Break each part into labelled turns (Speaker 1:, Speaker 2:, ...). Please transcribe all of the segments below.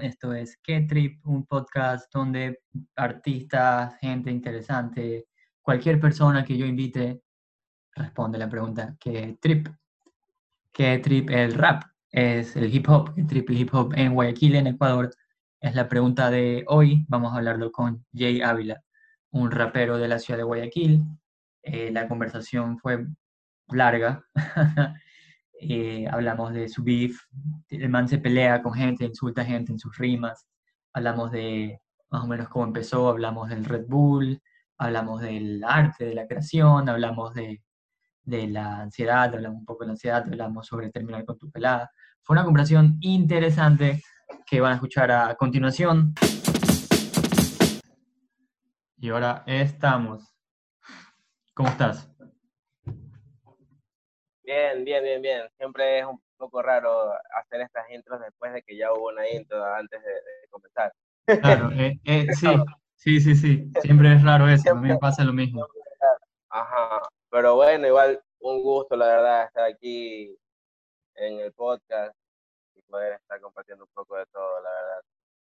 Speaker 1: Esto es ¿Qué Trip? Un podcast donde artistas, gente interesante, cualquier persona que yo invite responde la pregunta ¿qué trip? ¿Qué trip el rap? Es el hip hop, ¿qué trip hip hop en Guayaquil, en Ecuador? Es la pregunta de hoy. Vamos a hablarlo con Jay Ávila, un rapero de la ciudad de Guayaquil. Eh, la conversación fue larga. Eh, hablamos de su beef, el man se pelea con gente, insulta a gente en sus rimas. Hablamos de más o menos cómo empezó, hablamos del Red Bull, hablamos del arte, de la creación, hablamos de, de la ansiedad, hablamos un poco de la ansiedad, hablamos sobre terminar con tu pelada. Fue una conversación interesante que van a escuchar a continuación. Y ahora estamos. ¿Cómo estás?
Speaker 2: Bien, bien, bien, bien. Siempre es un poco raro hacer estas intros después de que ya hubo una intro antes de, de comenzar.
Speaker 1: Claro, eh, eh, sí, sí, sí, sí. Siempre es raro eso. A mí me pasa lo mismo.
Speaker 2: Ajá. Pero bueno, igual un gusto, la verdad, estar aquí en el podcast y poder estar compartiendo un poco de todo, la verdad.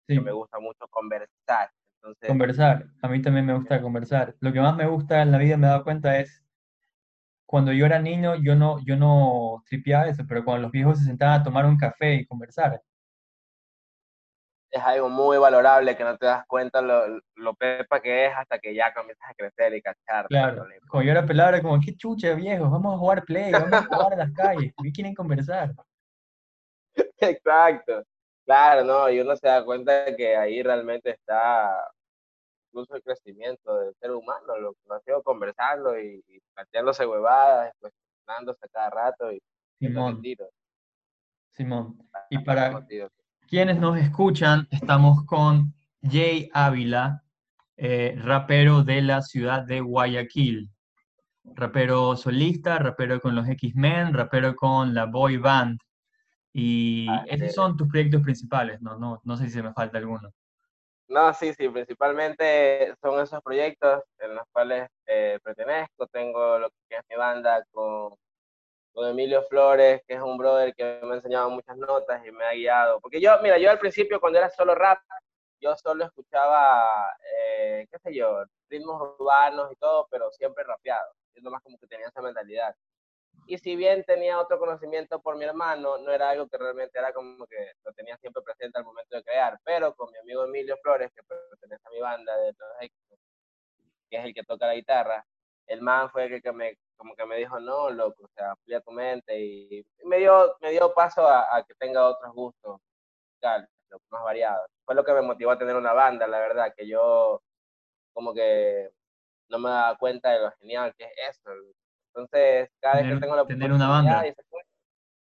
Speaker 1: Sí,
Speaker 2: Que me gusta mucho conversar. Entonces,
Speaker 1: conversar. A mí también me gusta conversar. Lo que más me gusta en la vida, me he dado cuenta, es cuando yo era niño, yo no, yo no tripeaba eso, pero cuando los viejos se sentaban a tomar un café y conversar.
Speaker 2: es algo muy valorable que no te das cuenta lo, lo pepa que es hasta que ya comienzas a crecer y cachar.
Speaker 1: Claro, cuando yo era pelado era como, qué chucha, viejos, vamos a jugar play, vamos a jugar en las calles, ¿por qué quieren conversar?
Speaker 2: Exacto. Claro, no, y uno se da cuenta de que ahí realmente está incluso el crecimiento del ser humano, lo que ha sido conversando y, y planteándose huevadas, cuestionándose cada rato y
Speaker 1: Simón. Simón. Y para quienes nos escuchan, estamos con Jay Ávila, eh, rapero de la ciudad de Guayaquil. Rapero solista, rapero con los X-Men, rapero con la boy band. Y
Speaker 2: Ah,
Speaker 1: esos
Speaker 2: sí.
Speaker 1: son tus proyectos principales, ¿no? No, no sé si se me falta alguno.
Speaker 2: No, sí, sí, principalmente son esos proyectos en los cuales eh, pertenezco. Tengo lo que es mi banda con, con Emilio Flores, que es un brother que me ha enseñado muchas notas y me ha guiado. Porque yo, mira, yo al principio cuando era solo rap, yo solo escuchaba, eh, qué sé yo, ritmos urbanos y todo, pero siempre rapeado. Yo nomás como que tenía esa mentalidad. Y si bien tenía otro conocimiento por mi hermano, no era algo que realmente era como que lo tenía siempre presente al momento de crear, pero con mi amigo Emilio Flores, que pertenece a mi banda de Éxitos, que es el que toca la guitarra, el man fue el que me, como que me dijo, no, loco, o sea, amplía tu mente y, me, dio, me dio paso a, que tenga otros gustos musicales, más variados. Fue lo que me motivó a tener una banda, la verdad, que yo como que no me daba cuenta de lo genial que es eso. Entonces, cada vez
Speaker 1: Tener-
Speaker 2: que tengo la
Speaker 1: tener una
Speaker 2: oportunidad
Speaker 1: banda.
Speaker 2: y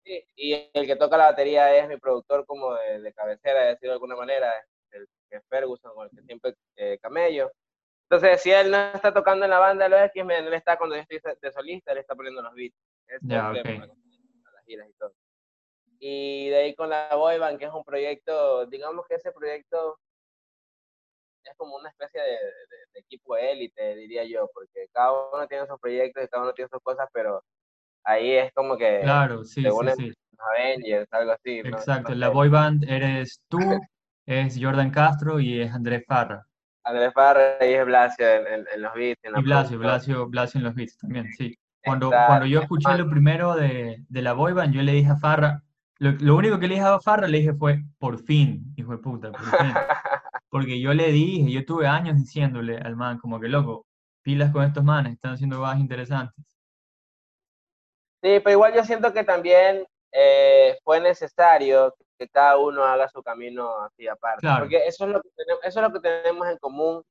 Speaker 2: sí, y el que toca la batería es mi productor como de, de cabecera, de decirlo de alguna manera, el que es Ferguson, con el que siempre eh, camello. Entonces, si él no está tocando en la banda de los X-Men, él está cuando yo estoy de solista, él está poniendo los beats. Es a las giras y todo. Y de ahí con la Boy Band, que es un proyecto, digamos que ese proyecto es como una especie de, de- de equipo élite, diría yo, porque cada uno tiene sus proyectos y cada uno tiene sus cosas, pero ahí es como que
Speaker 1: Claro, sí, sí,
Speaker 2: unen
Speaker 1: sí.
Speaker 2: Avengers, algo así. ¿no?
Speaker 1: Exacto. La boy band eres tú, es Jordan Castro y es Andrés Farra.
Speaker 2: Andrés Parra y es Blasio en, en- en los beats, en
Speaker 1: Y Blasio. Blasio, Blasio en los beats también, sí. Cuando,
Speaker 2: Exacto.
Speaker 1: cuando yo escuché lo primero de, de la boy band, yo le dije a Farra, lo, lo único que le dije a Farra, le dije fue, por fin, hijo de puta, por fin. Porque yo le dije, yo tuve años diciéndole al man, como que loco, pilas con estos manes, están haciendo cosas interesantes.
Speaker 2: Sí, pero igual yo siento que también eh, fue necesario que cada uno haga su camino así aparte.
Speaker 1: Claro.
Speaker 2: Porque eso es lo que tenemos, eso es lo que tenemos en común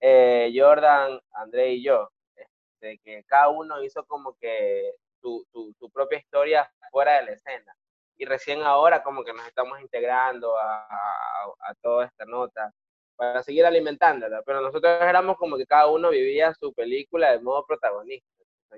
Speaker 2: eh, Jordan, André y yo. Este, que cada uno hizo como que su, su, su propia historia fuera de la escena. Y recién ahora como que nos estamos integrando a, a, a toda esta nota para seguir alimentándola. Pero nosotros éramos como que cada uno vivía su película de modo protagonista.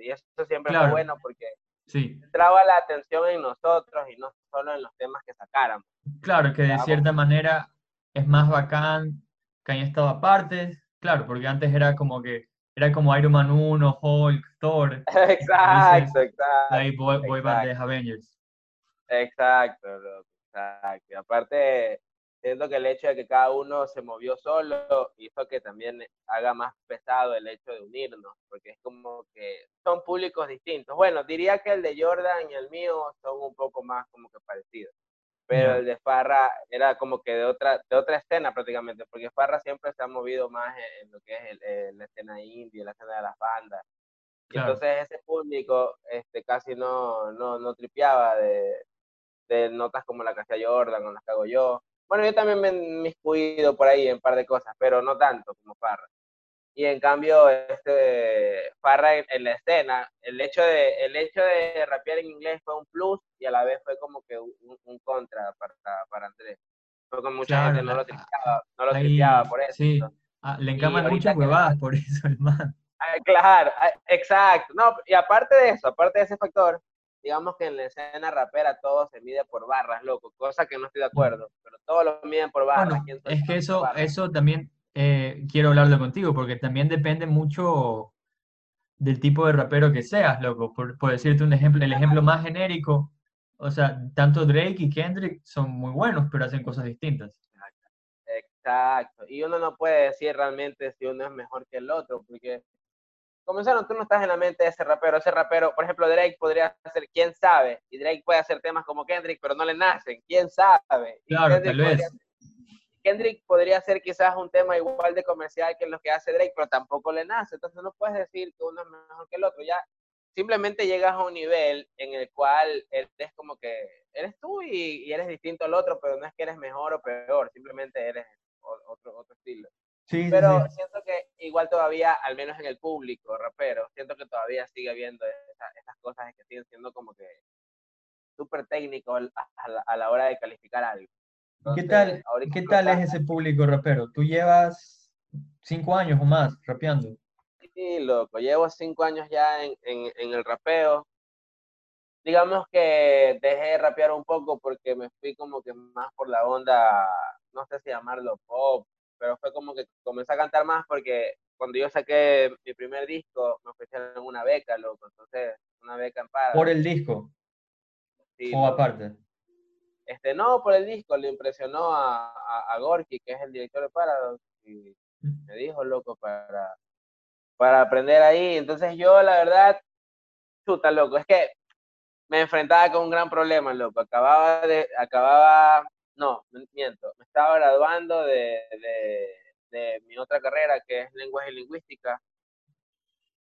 Speaker 2: Y eso siempre
Speaker 1: Claro.
Speaker 2: fue bueno porque
Speaker 1: Sí,
Speaker 2: centraba la atención en nosotros y no solo en los temas que sacáramos.
Speaker 1: claro que de cierta manera es más bacán que hayan estado aparte, claro, porque antes era como que era como Iron Man 1, Hulk, Thor.
Speaker 2: exacto, exacto.
Speaker 1: Ahí voy, voy de Avengers.
Speaker 2: Exacto, exacto. Y aparte, siento que el hecho de que cada uno se movió solo hizo que también haga más pesado el hecho de unirnos, porque es como que son públicos distintos. Bueno, diría que el de Jordan y el mío son un poco más como que parecidos, pero el de Farra era como que de otra, de otra escena prácticamente, porque Farra siempre se ha movido más en, lo que es la escena indie, la escena de las bandas. entonces ese público este, casi no, no, no tripeaba de, de notas como la que hacía Jordan o las que hago yo bueno, yo también me he inmiscuido por ahí en un par de cosas, pero no tanto como Farra. Y en cambio, este, Farra en, la escena, el hecho, de, el hecho de rapear en inglés fue un plus y a la vez fue como que un, contra para, para Andrés. Porque mucha gente no lo tripeaba, no lo tripeaba por eso.
Speaker 1: Sí. Ah, le encaman muchas huevadas por eso, hermano.
Speaker 2: Ah, claro, ah, exacto. No, y aparte de eso, aparte de ese factor, digamos que en la escena rapera todo se mide por barras, loco, cosa que no estoy de acuerdo, pero todo lo miden por barras.
Speaker 1: es que eso, eso también eh, quiero hablarlo contigo, porque también depende mucho del tipo de rapero que seas, loco. Por, decirte un ejemplo, el ejemplo más genérico, o sea, tanto Drake y Kendrick son muy buenos, pero hacen cosas distintas.
Speaker 2: Exacto. Y uno no puede decir realmente si uno es mejor que el otro, porque comenzaron, tú no estás en la mente de ese rapero, ese rapero, por ejemplo, Drake podría ser, quién sabe, y Drake puede hacer temas como Kendrick, pero no le nacen, quién sabe.
Speaker 1: Claro, Kendrick tal
Speaker 2: vez. Kendrick podría ser quizás un tema igual de comercial que los que hace Drake, pero tampoco le nace, entonces no puedes decir que uno es mejor que el otro, ya simplemente llegas a un nivel en el cual eres como que eres tú y, eres distinto al otro, pero no es que eres mejor o peor, simplemente eres otro, otro estilo pero siento que igual todavía, al menos en el público rapero, siento que todavía sigue habiendo esas cosas que siguen siendo como que súper técnicos a, la, hora de calificar algo.
Speaker 1: ¿Qué tal, ¿qué tal es ese público rapero? ¿Tú llevas cinco años o más rapeando?
Speaker 2: Sí, loco, llevo cinco años ya en, en, en el rapeo. Digamos que dejé de rapear un poco porque me fui como que más por la onda, no sé si llamarlo pop pero fue como que comencé a cantar más porque cuando yo saqué mi primer disco me ofrecieron una beca, loco, entonces una beca en Paradox.
Speaker 1: ¿Por el disco? Sí, ¿O aparte?
Speaker 2: Este, no, por el disco, le impresionó a, a, Gorky, que es el director de Paradox, y mm. me dijo, loco, para, para aprender ahí. Entonces yo, la verdad, chuta, loco, es que me enfrentaba con un gran problema, loco. Acababa de, acababa no, miento, me estaba graduando de, de, mi otra carrera que es lenguaje y lingüística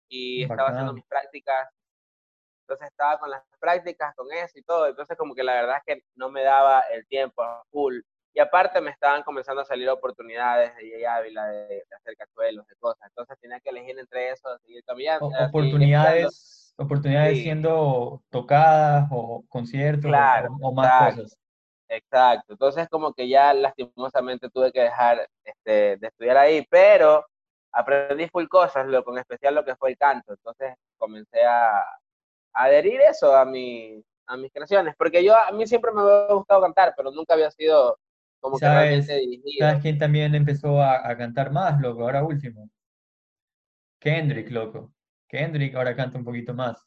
Speaker 2: y estaba haciendo mis prácticas. Entonces estaba con las prácticas, con eso y todo. Entonces como que la verdad es que no me daba el tiempo full. Y aparte me estaban comenzando a salir oportunidades de Ávila, de, de, hacer cachuelos, de cosas. Entonces tenía que elegir entre eso, seguir cambiando.
Speaker 1: oportunidades, oportunidades siendo tocadas o conciertos o, más cosas.
Speaker 2: Exacto, entonces como que ya lastimosamente tuve que dejar este, de estudiar ahí, pero aprendí full cosas, lo, con especial lo que fue el canto, entonces comencé a, adherir eso a, mi, a mis creaciones, porque yo a mí siempre me había gustado cantar, pero nunca había sido como que realmente dirigido.
Speaker 1: ¿Sabes quién también empezó a, a cantar más, loco, ahora último? Kendrick, loco. Kendrick ahora canta un poquito más.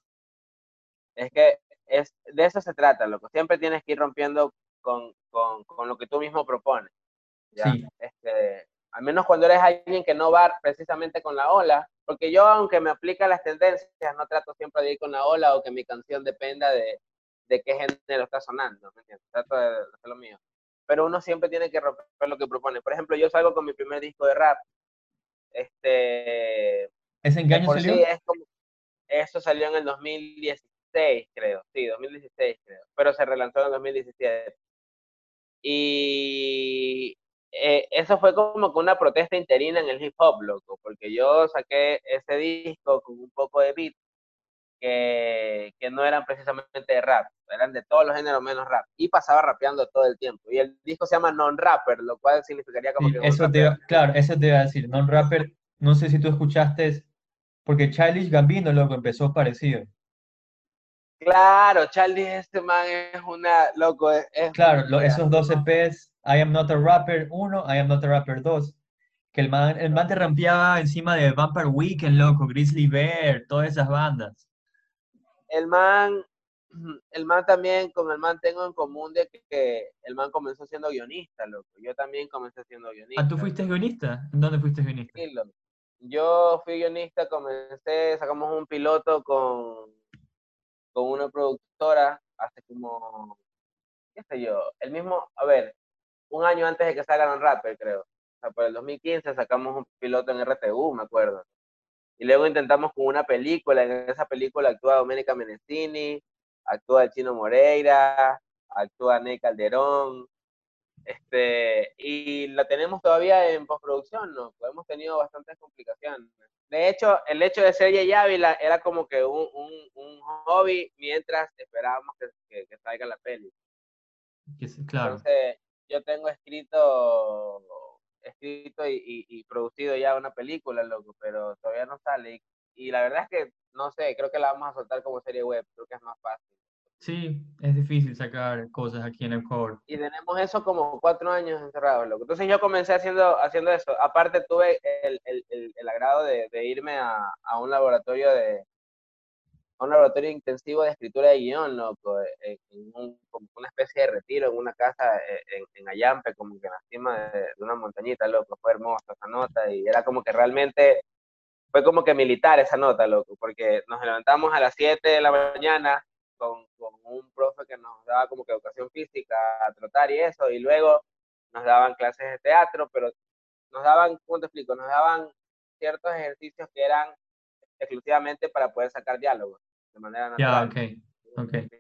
Speaker 2: Es que es, de eso se trata, loco. Siempre tienes que ir rompiendo con, con, con lo que tú mismo propones. ¿ya? Este, al menos cuando eres alguien que no va precisamente con la ola, porque yo aunque me aplica las tendencias, no trato siempre de ir con la ola o que mi canción dependa de, de qué género está sonando, ¿me entiendes? Trato de hacer lo mío. Pero uno siempre tiene que romper lo que propone. Por ejemplo, yo salgo con mi primer disco de rap. Este,
Speaker 1: ¿Ese en qué año salió?
Speaker 2: eso salió en el 2016, creo. Sí, 2016, creo. Pero se relanzó en el 2017. Y eh, eso fue como que una protesta interina en el hip hop, loco, porque yo saqué ese disco con un poco de beat que, que, no eran precisamente de rap, eran de todos los géneros menos rap, y pasaba rapeando todo el tiempo. Y el disco se llama Non-Rapper, lo cual significaría como que...
Speaker 1: Eso te, claro, eso te iba a decir, Non-Rapper, no sé si tú escuchaste, porque Childish Gambino, loco, empezó parecido.
Speaker 2: Claro, Charlie este man es una, loco, es,
Speaker 1: Claro, esos dos EPs, I Am Not a Rapper 1, I Am Not a Rapper 2, Que el man, el man te rampeaba encima de Vampire Weekend, loco, Grizzly Bear, todas esas bandas.
Speaker 2: El man, el man también, con el man tengo en común de que, el man comenzó siendo guionista, loco. Yo también comencé siendo guionista.
Speaker 1: Ah, ¿tú fuiste guionista? ¿En dónde fuiste guionista?
Speaker 2: Sí, loco. Yo fui guionista, comencé, sacamos un piloto con, con una productora hace como, qué sé yo, el mismo, a ver, un año antes de que salgan Rapper, creo. O sea, por el 2015 sacamos un piloto en RTU, me acuerdo. Y luego intentamos con una película, en esa película actúa Domenica Menestini, actúa el Chino Moreira, actúa Ney Calderón, este, y la tenemos todavía en postproducción, ¿no? Pues hemos tenido bastantes complicaciones. De hecho, el hecho de ser Yey Ávila era como que un, un, un hobby mientras esperábamos que, que, salga la peli.
Speaker 1: Claro.
Speaker 2: Entonces, yo tengo escrito escrito y, y, producido ya una película, loco, pero todavía no sale. Y, y, la verdad es que, no sé, creo que la vamos a soltar como serie web, creo que es más fácil.
Speaker 1: Sí, es difícil sacar cosas aquí en core.
Speaker 2: Y tenemos eso como cuatro años encerrados, loco. Entonces yo comencé haciendo, haciendo eso. Aparte tuve el, el, el, el agrado de, de irme a, a, un laboratorio de a un laboratorio intensivo de escritura de guion, loco, en, un, como una especie de retiro en una casa eh, en, en Ayampe, como que en la cima de, de, una montañita, loco. Fue hermosa esa nota y era como que realmente, fue como que militar esa nota, loco, porque nos levantamos a las 7 de la mañana con, con, un profe que nos daba como que educación física, a trotar y eso, y luego nos daban clases de teatro, pero nos daban, ¿cómo te explico? Nos daban ciertos ejercicios que eran exclusivamente para poder sacar diálogos de manera natural.
Speaker 1: Ya, ok, ok.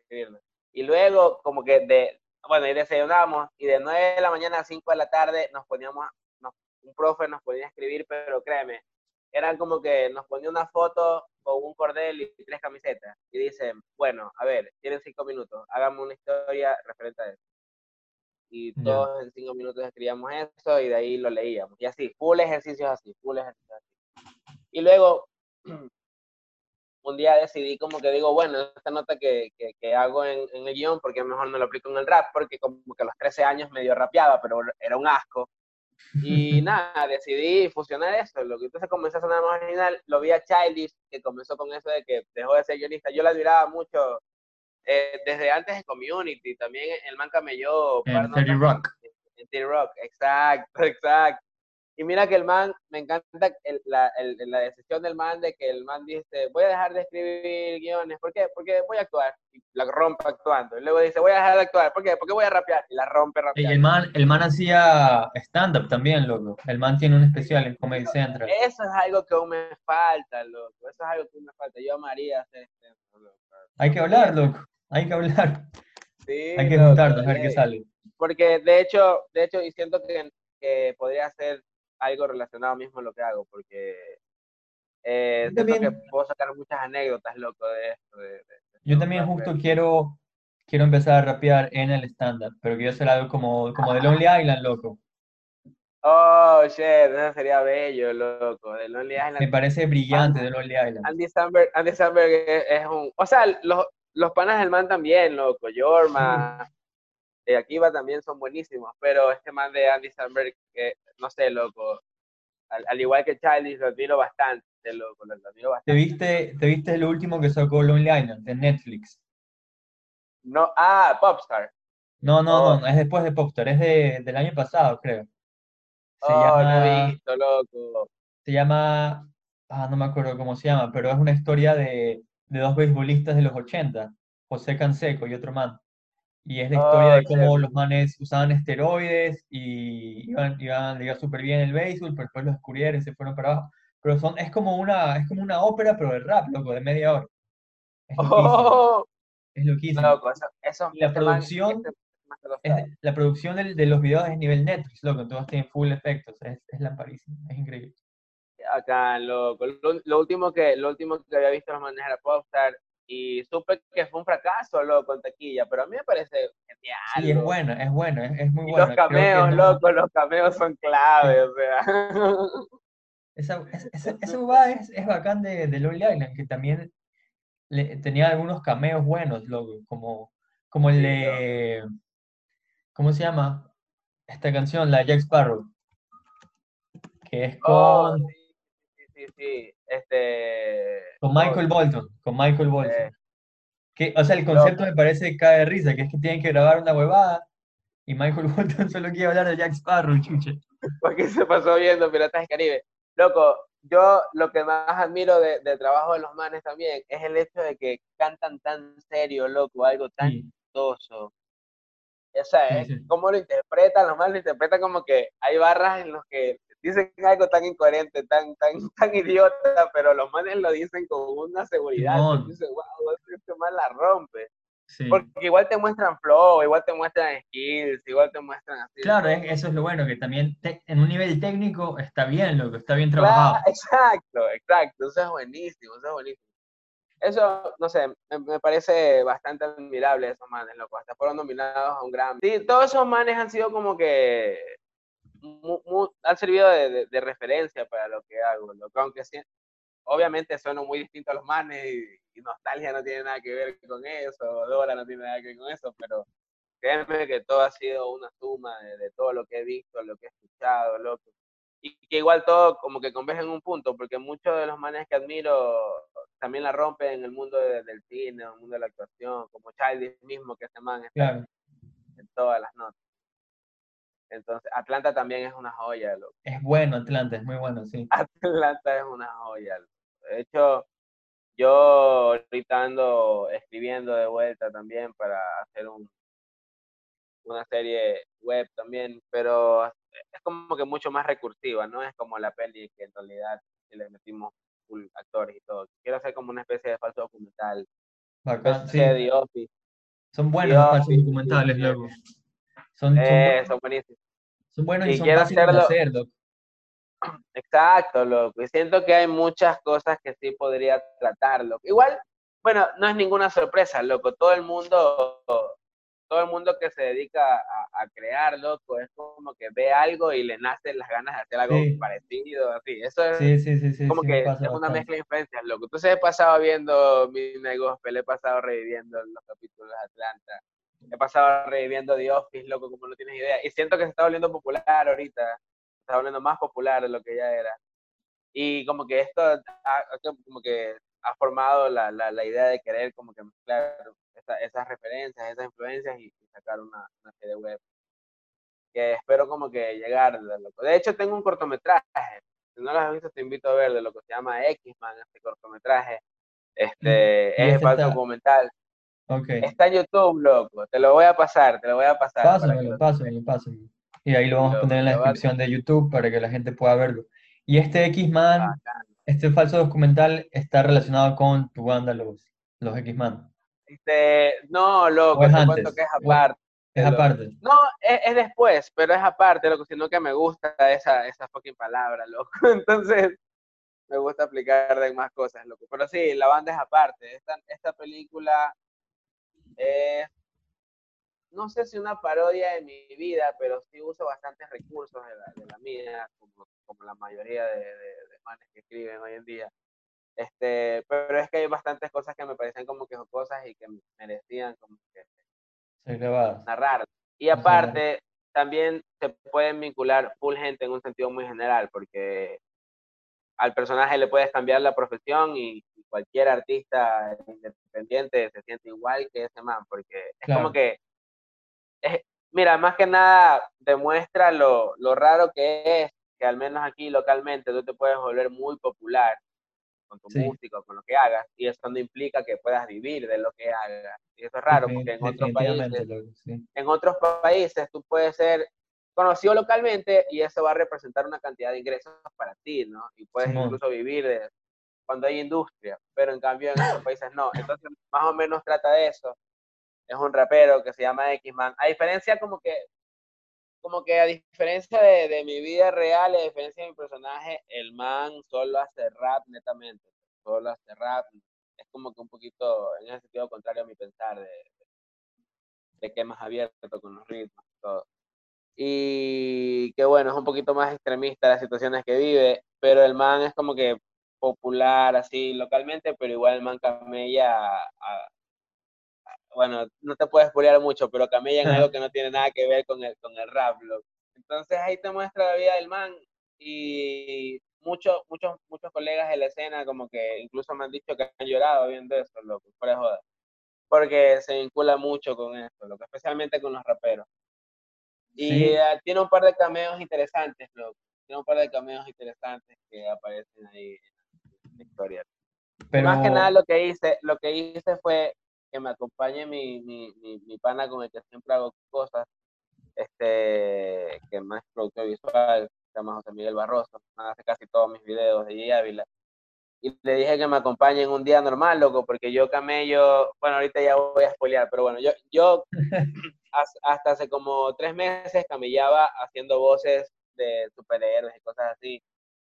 Speaker 2: Y luego, como que de, bueno, y desayunábamos, y de 9 de la mañana a 5 de la tarde nos poníamos, nos, un profe nos ponía a escribir, pero créeme, eran como que nos ponía una foto con un cordel y tres camisetas. Y dicen, bueno, a ver, tienen cinco minutos, hagamos una historia referente a eso. Y todos en cinco minutos escribíamos eso y de ahí lo leíamos. Y así, full ejercicios así, full ejercicios así. Y luego, un día decidí como que digo, bueno, esta nota que, que, que hago en, en, el guion, porque mejor me lo aplico en el rap, porque como que a los 13 años medio rapeaba, pero era un asco. Y nada, decidí fusionar eso. Lo que entonces comencé a sonar más original, lo vi a Childish, que comenzó con eso de que dejó de ser guionista. Yo la admiraba mucho eh, desde antes de Community. También el man camelló.
Speaker 1: En 30 Rock.
Speaker 2: En 30 Rock, exacto, exacto. Y mira que el man, me encanta el, la, el, la, decisión del man de que el man dice, voy a dejar de escribir guiones. ¿Por qué? Porque voy a actuar. Y la rompe actuando. Y luego dice, voy a dejar de actuar. ¿Por qué? Porque voy a rapear. Y la rompe rapeando.
Speaker 1: Y el man, el man hacía stand-up también, loco. El man tiene un especial en Comedy Central.
Speaker 2: Eso es algo que aún me falta, loco. Eso es algo que aún me falta. Yo amaría hacer stand-up, loco.
Speaker 1: Hay que hablar, loco. Hay que hablar.
Speaker 2: Sí,
Speaker 1: Hay que juntarnos a ver qué sale.
Speaker 2: Porque de hecho, de hecho, y siento que, que podría ser algo relacionado mismo a lo que hago, porque eh, también, que puedo sacar muchas anécdotas, loco, de esto. De, de,
Speaker 1: yo también justo quiero, quiero empezar a rapear en el stand-up, pero quiero hacer algo como, como de Lonely Island, loco.
Speaker 2: Oh, shit, eso sería bello, loco, de Lonely Island.
Speaker 1: Me parece brillante de Lonely Island.
Speaker 2: Andy Samberg, Andy Samberg es, es, un... O sea, los, los panas del man también, loco, Jorma... de Akiva también son buenísimos, pero este man de Andy Samberg, que no sé, loco, al, al, igual que Charlie, lo admiro bastante, loco, lo admiro bastante.
Speaker 1: ¿Te viste, ¿Te viste el último que sacó Lonely Island de Netflix?
Speaker 2: No, ah, Popstar.
Speaker 1: No, no, oh. no, es después de Popstar, es de, del año pasado, creo.
Speaker 2: Se oh, llama, no visto, loco.
Speaker 1: Se llama, ah, no me acuerdo cómo se llama, pero es una historia de, de dos beisbolistas de los 80, José Canseco y otro man. Y es la historia oh, de cómo sí. los manes usaban esteroides y iban, iban a ligar súper bien el béisbol, pero después los descubrieron y se fueron para abajo. Pero son, es, como una, es como una ópera, pero de rap, loco, de media hora. Es loquísimo. Oh, es loquísimo.
Speaker 2: Loco, eso, eso,
Speaker 1: y la producción, es, la producción de, de, los videos es nivel Netflix, loco, todos tienen full efectos, es, es lamparísimo, es increíble.
Speaker 2: Acá, loco. Lo, lo, último que, lo último que había visto los manes era Popstar y supe que fue un fracaso, loco, en taquilla, pero a mí me parece genial.
Speaker 1: Sí, es bueno, es bueno, es, es muy
Speaker 2: y
Speaker 1: bueno.
Speaker 2: los cameos, no... loco, los cameos son clave, o sea.
Speaker 1: Esa, esa, esa es, es bacán de, de Lonely Island, que también le, tenía algunos cameos buenos, loco, como, como el de... ¿Cómo se llama? Esta canción, la Jack Sparrow. que es
Speaker 2: Oh,
Speaker 1: con,
Speaker 2: sí, sí, sí. Este.
Speaker 1: con Michael Bolton, con Michael Bolton.
Speaker 2: eh,
Speaker 1: Que, o sea, el concepto me parece que cae de risa, que es que tienen que grabar una huevada y Michael Bolton solo quiere hablar de Jack Sparrow, chuche.
Speaker 2: porque se pasó viendo Piratas del Caribe. Loco, yo lo que más admiro de- del trabajo de los manes también es el hecho de que cantan tan serio, loco, algo tan
Speaker 1: Sí,
Speaker 2: chistoso. O sea,
Speaker 1: sí, sí.
Speaker 2: cómo lo interpretan, los manes lo interpretan como que hay barras en los que dicen algo tan incoherente, tan, tan, tan idiota, pero los manes lo dicen con una seguridad. tú dices, wow, este man la rompe.
Speaker 1: Sí.
Speaker 2: Porque igual te muestran flow, igual te muestran skills, igual te muestran así.
Speaker 1: Claro, es- eso es lo bueno, que también te- en un nivel técnico está bien, loco, está bien
Speaker 2: Claro,
Speaker 1: trabajado.
Speaker 2: exacto, exacto. Eso es buenísimo, eso es buenísimo. Eso, no sé, me, me parece bastante admirable esos manes, loco. Hasta fueron nominados a un Grammy. Sí, todos esos manes han sido como que. Mu- mu- han servido de, de- de referencia para lo que hago, loco. Aunque sí, obviamente sueno muy distinto a los manes y, y Nostalgia no tiene nada que ver con eso, Dora no tiene nada que ver con eso, pero créeme que todo ha sido una suma de, de todo lo que he visto, lo que he escuchado, loco y que igual todo como que converge en un punto, porque muchos de los manes que admiro también la rompen en el mundo de- del cine, en el mundo de la actuación, como Childish mismo, que ese man está
Speaker 1: Claro,
Speaker 2: en todas las notas. Entonces, Atlanta también es una joya, loco.
Speaker 1: es bueno Atlanta, es muy bueno, sí.
Speaker 2: Atlanta es una joya. loco. De hecho, yo ahorita ando escribiendo de vuelta también para hacer un, una serie web también, pero es como que mucho más recursiva, no es como la peli que en realidad le metimos full actores y todo. Quiero hacer como una especie de falso documental,
Speaker 1: Bacán, sí.
Speaker 2: de Office.
Speaker 1: Son buenos los falsos documentales,
Speaker 2: sí.
Speaker 1: Son, son,
Speaker 2: Eh, son buenísimos.
Speaker 1: son buenos y
Speaker 2: y
Speaker 1: son fáciles de
Speaker 2: hacerlo-
Speaker 1: hacer, loco.
Speaker 2: Exacto, loco. Y siento que hay muchas cosas que sí podría tratar, loco. Igual, bueno, no es ninguna sorpresa, loco. Todo el mundo, todo el mundo que se dedica a, a crear, loco, es como que ve algo y le nacen las ganas de hacer algo
Speaker 1: Sí.
Speaker 2: parecido, así. Eso es
Speaker 1: Sí, sí,
Speaker 2: como que es una
Speaker 1: bastante.
Speaker 2: mezcla de influencias, loco. Entonces he pasado viendo Midnight Gospel, he pasado reviviendo los capítulos de Atlanta, he pasado reviviendo The Office, loco, como no tienes idea. Y siento que se está volviendo popular ahorita, se está volviendo más popular de lo que ya era. Y como que esto ha, como que ha formado la, la, la idea de querer como que mezclar esa- esas referencias, esas influencias y, y sacar una, una serie web. Que espero como que llegar, loco. De hecho, tengo un cortometraje si no lo has visto, te invito a ver de lo que se llama X-Man, este cortometraje. Este, es
Speaker 1: está-
Speaker 2: documental.
Speaker 1: Ok.
Speaker 2: Está en YouTube, loco. Te lo voy a pasar, te lo voy a pasar.
Speaker 1: Pásamelo,
Speaker 2: lo-
Speaker 1: pásamelo, pásamelo. Y ahí lo vamos a
Speaker 2: Lo-
Speaker 1: poner en la
Speaker 2: a-
Speaker 1: descripción de YouTube para que la gente pueda verlo. Y este X-Man, este falso documental está relacionado con tu banda, los, los X-Man.
Speaker 2: Este, no, loco,
Speaker 1: es
Speaker 2: te
Speaker 1: antes,
Speaker 2: cuento que es aparte.
Speaker 1: Es aparte.
Speaker 2: No, es, es después, pero es aparte, loco, sino que me gusta esa, esa fucking palabra, loco. Entonces, me gusta aplicar de más cosas, loco. Pero sí, la banda es aparte. Esta, esta película es, no sé si una parodia de mi vida, pero sí uso bastantes recursos de la, de la mía, como, como la mayoría de, de, de manes que escriben hoy en día. Este, pero es que hay bastantes cosas que me parecen como que cosas y que merecían como que narrar. Y aparte, también se pueden vincular full gente en un sentido muy general, porque al personaje le puedes cambiar la profesión y, y cualquier artista independiente se siente igual que ese man, porque es
Speaker 1: Claro.
Speaker 2: como que, es- mira, más que nada demuestra lo, lo raro que es que al menos aquí localmente tú te puedes volver muy popular con tu
Speaker 1: Sí.
Speaker 2: música, con lo que hagas, y eso no implica que puedas vivir de lo que hagas. Y eso es raro, porque en otros países
Speaker 1: sí.
Speaker 2: en otros países tú puedes ser conocido localmente y eso va a representar una cantidad de ingresos para ti, ¿no? Y puedes incluso vivir de cuando hay industria, pero en cambio en otros países no. Entonces, más o menos trata de eso. Es un rapero que se llama X-Man. A diferencia como que como que a diferencia de, de mi vida real, a diferencia de mi personaje, el man solo hace rap netamente. Solo hace rap. Es como que un poquito, en ese sentido contrario a mi pensar, de, de que es más abierto con los ritmos todo. Y que bueno, es un poquito más extremista las situaciones que vive, pero el man es como que popular así localmente, pero igual el man camella a, a- bueno, no te puedes spoilear mucho, pero camella en algo que no tiene nada que ver con el, con el rap. Entonces ahí te muestra la vida del man y muchos, muchos, muchos colegas de la escena como que incluso me han dicho que han llorado viendo eso, loco, fuera joda. Porque se vincula mucho con esto, loco, especialmente con los raperos. Y eh, tiene un par de cameos interesantes, loco. Tiene un par de cameos interesantes que aparecen ahí en la historia. Pero... Más que nada lo que hice, lo que hice fue que me acompañe mi, mi, mi, pana con el que siempre hago cosas, este, que más productor visual, se llama José Miguel Barroso, hace casi todos mis videos de G Ávila. Y le dije que me acompañe en un día normal, loco, porque yo camello, bueno, ahorita ya voy a spoilear, pero bueno, yo, yo hasta hace como tres meses camellaba haciendo voces de superhéroes y cosas así,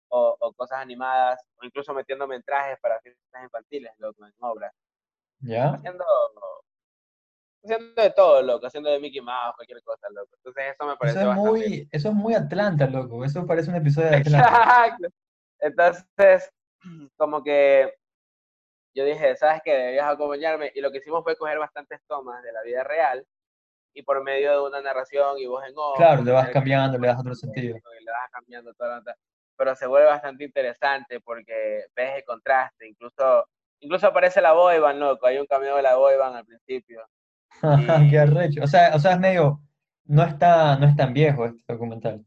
Speaker 2: o, o cosas animadas, o incluso metiéndome en trajes para fiestas infantiles, loco, en obras.
Speaker 1: ¿Ya?
Speaker 2: Haciendo, haciendo de todo, loco, haciendo de Mickey Mouse, cualquier cosa, loco. Entonces eso me parece
Speaker 1: eso es Muy, eso es muy Atlanta, loco. Eso parece un episodio de Atlanta.
Speaker 2: Exacto. Entonces, como que yo dije, ¿sabes qué? Debías acompañarme. Y lo que hicimos fue coger bastantes tomas de la vida real y por medio de una narración y voz en off.
Speaker 1: Claro, le vas cambiando, le das otro sentido.
Speaker 2: Le vas cambiando todo. Pero se vuelve bastante interesante porque ves el contraste, incluso Incluso aparece la boyband, loco. Hay un cameo de la boyband al principio.
Speaker 1: Qué arrecho. O sea, o sea, es medio. No está, no es tan viejo este documental.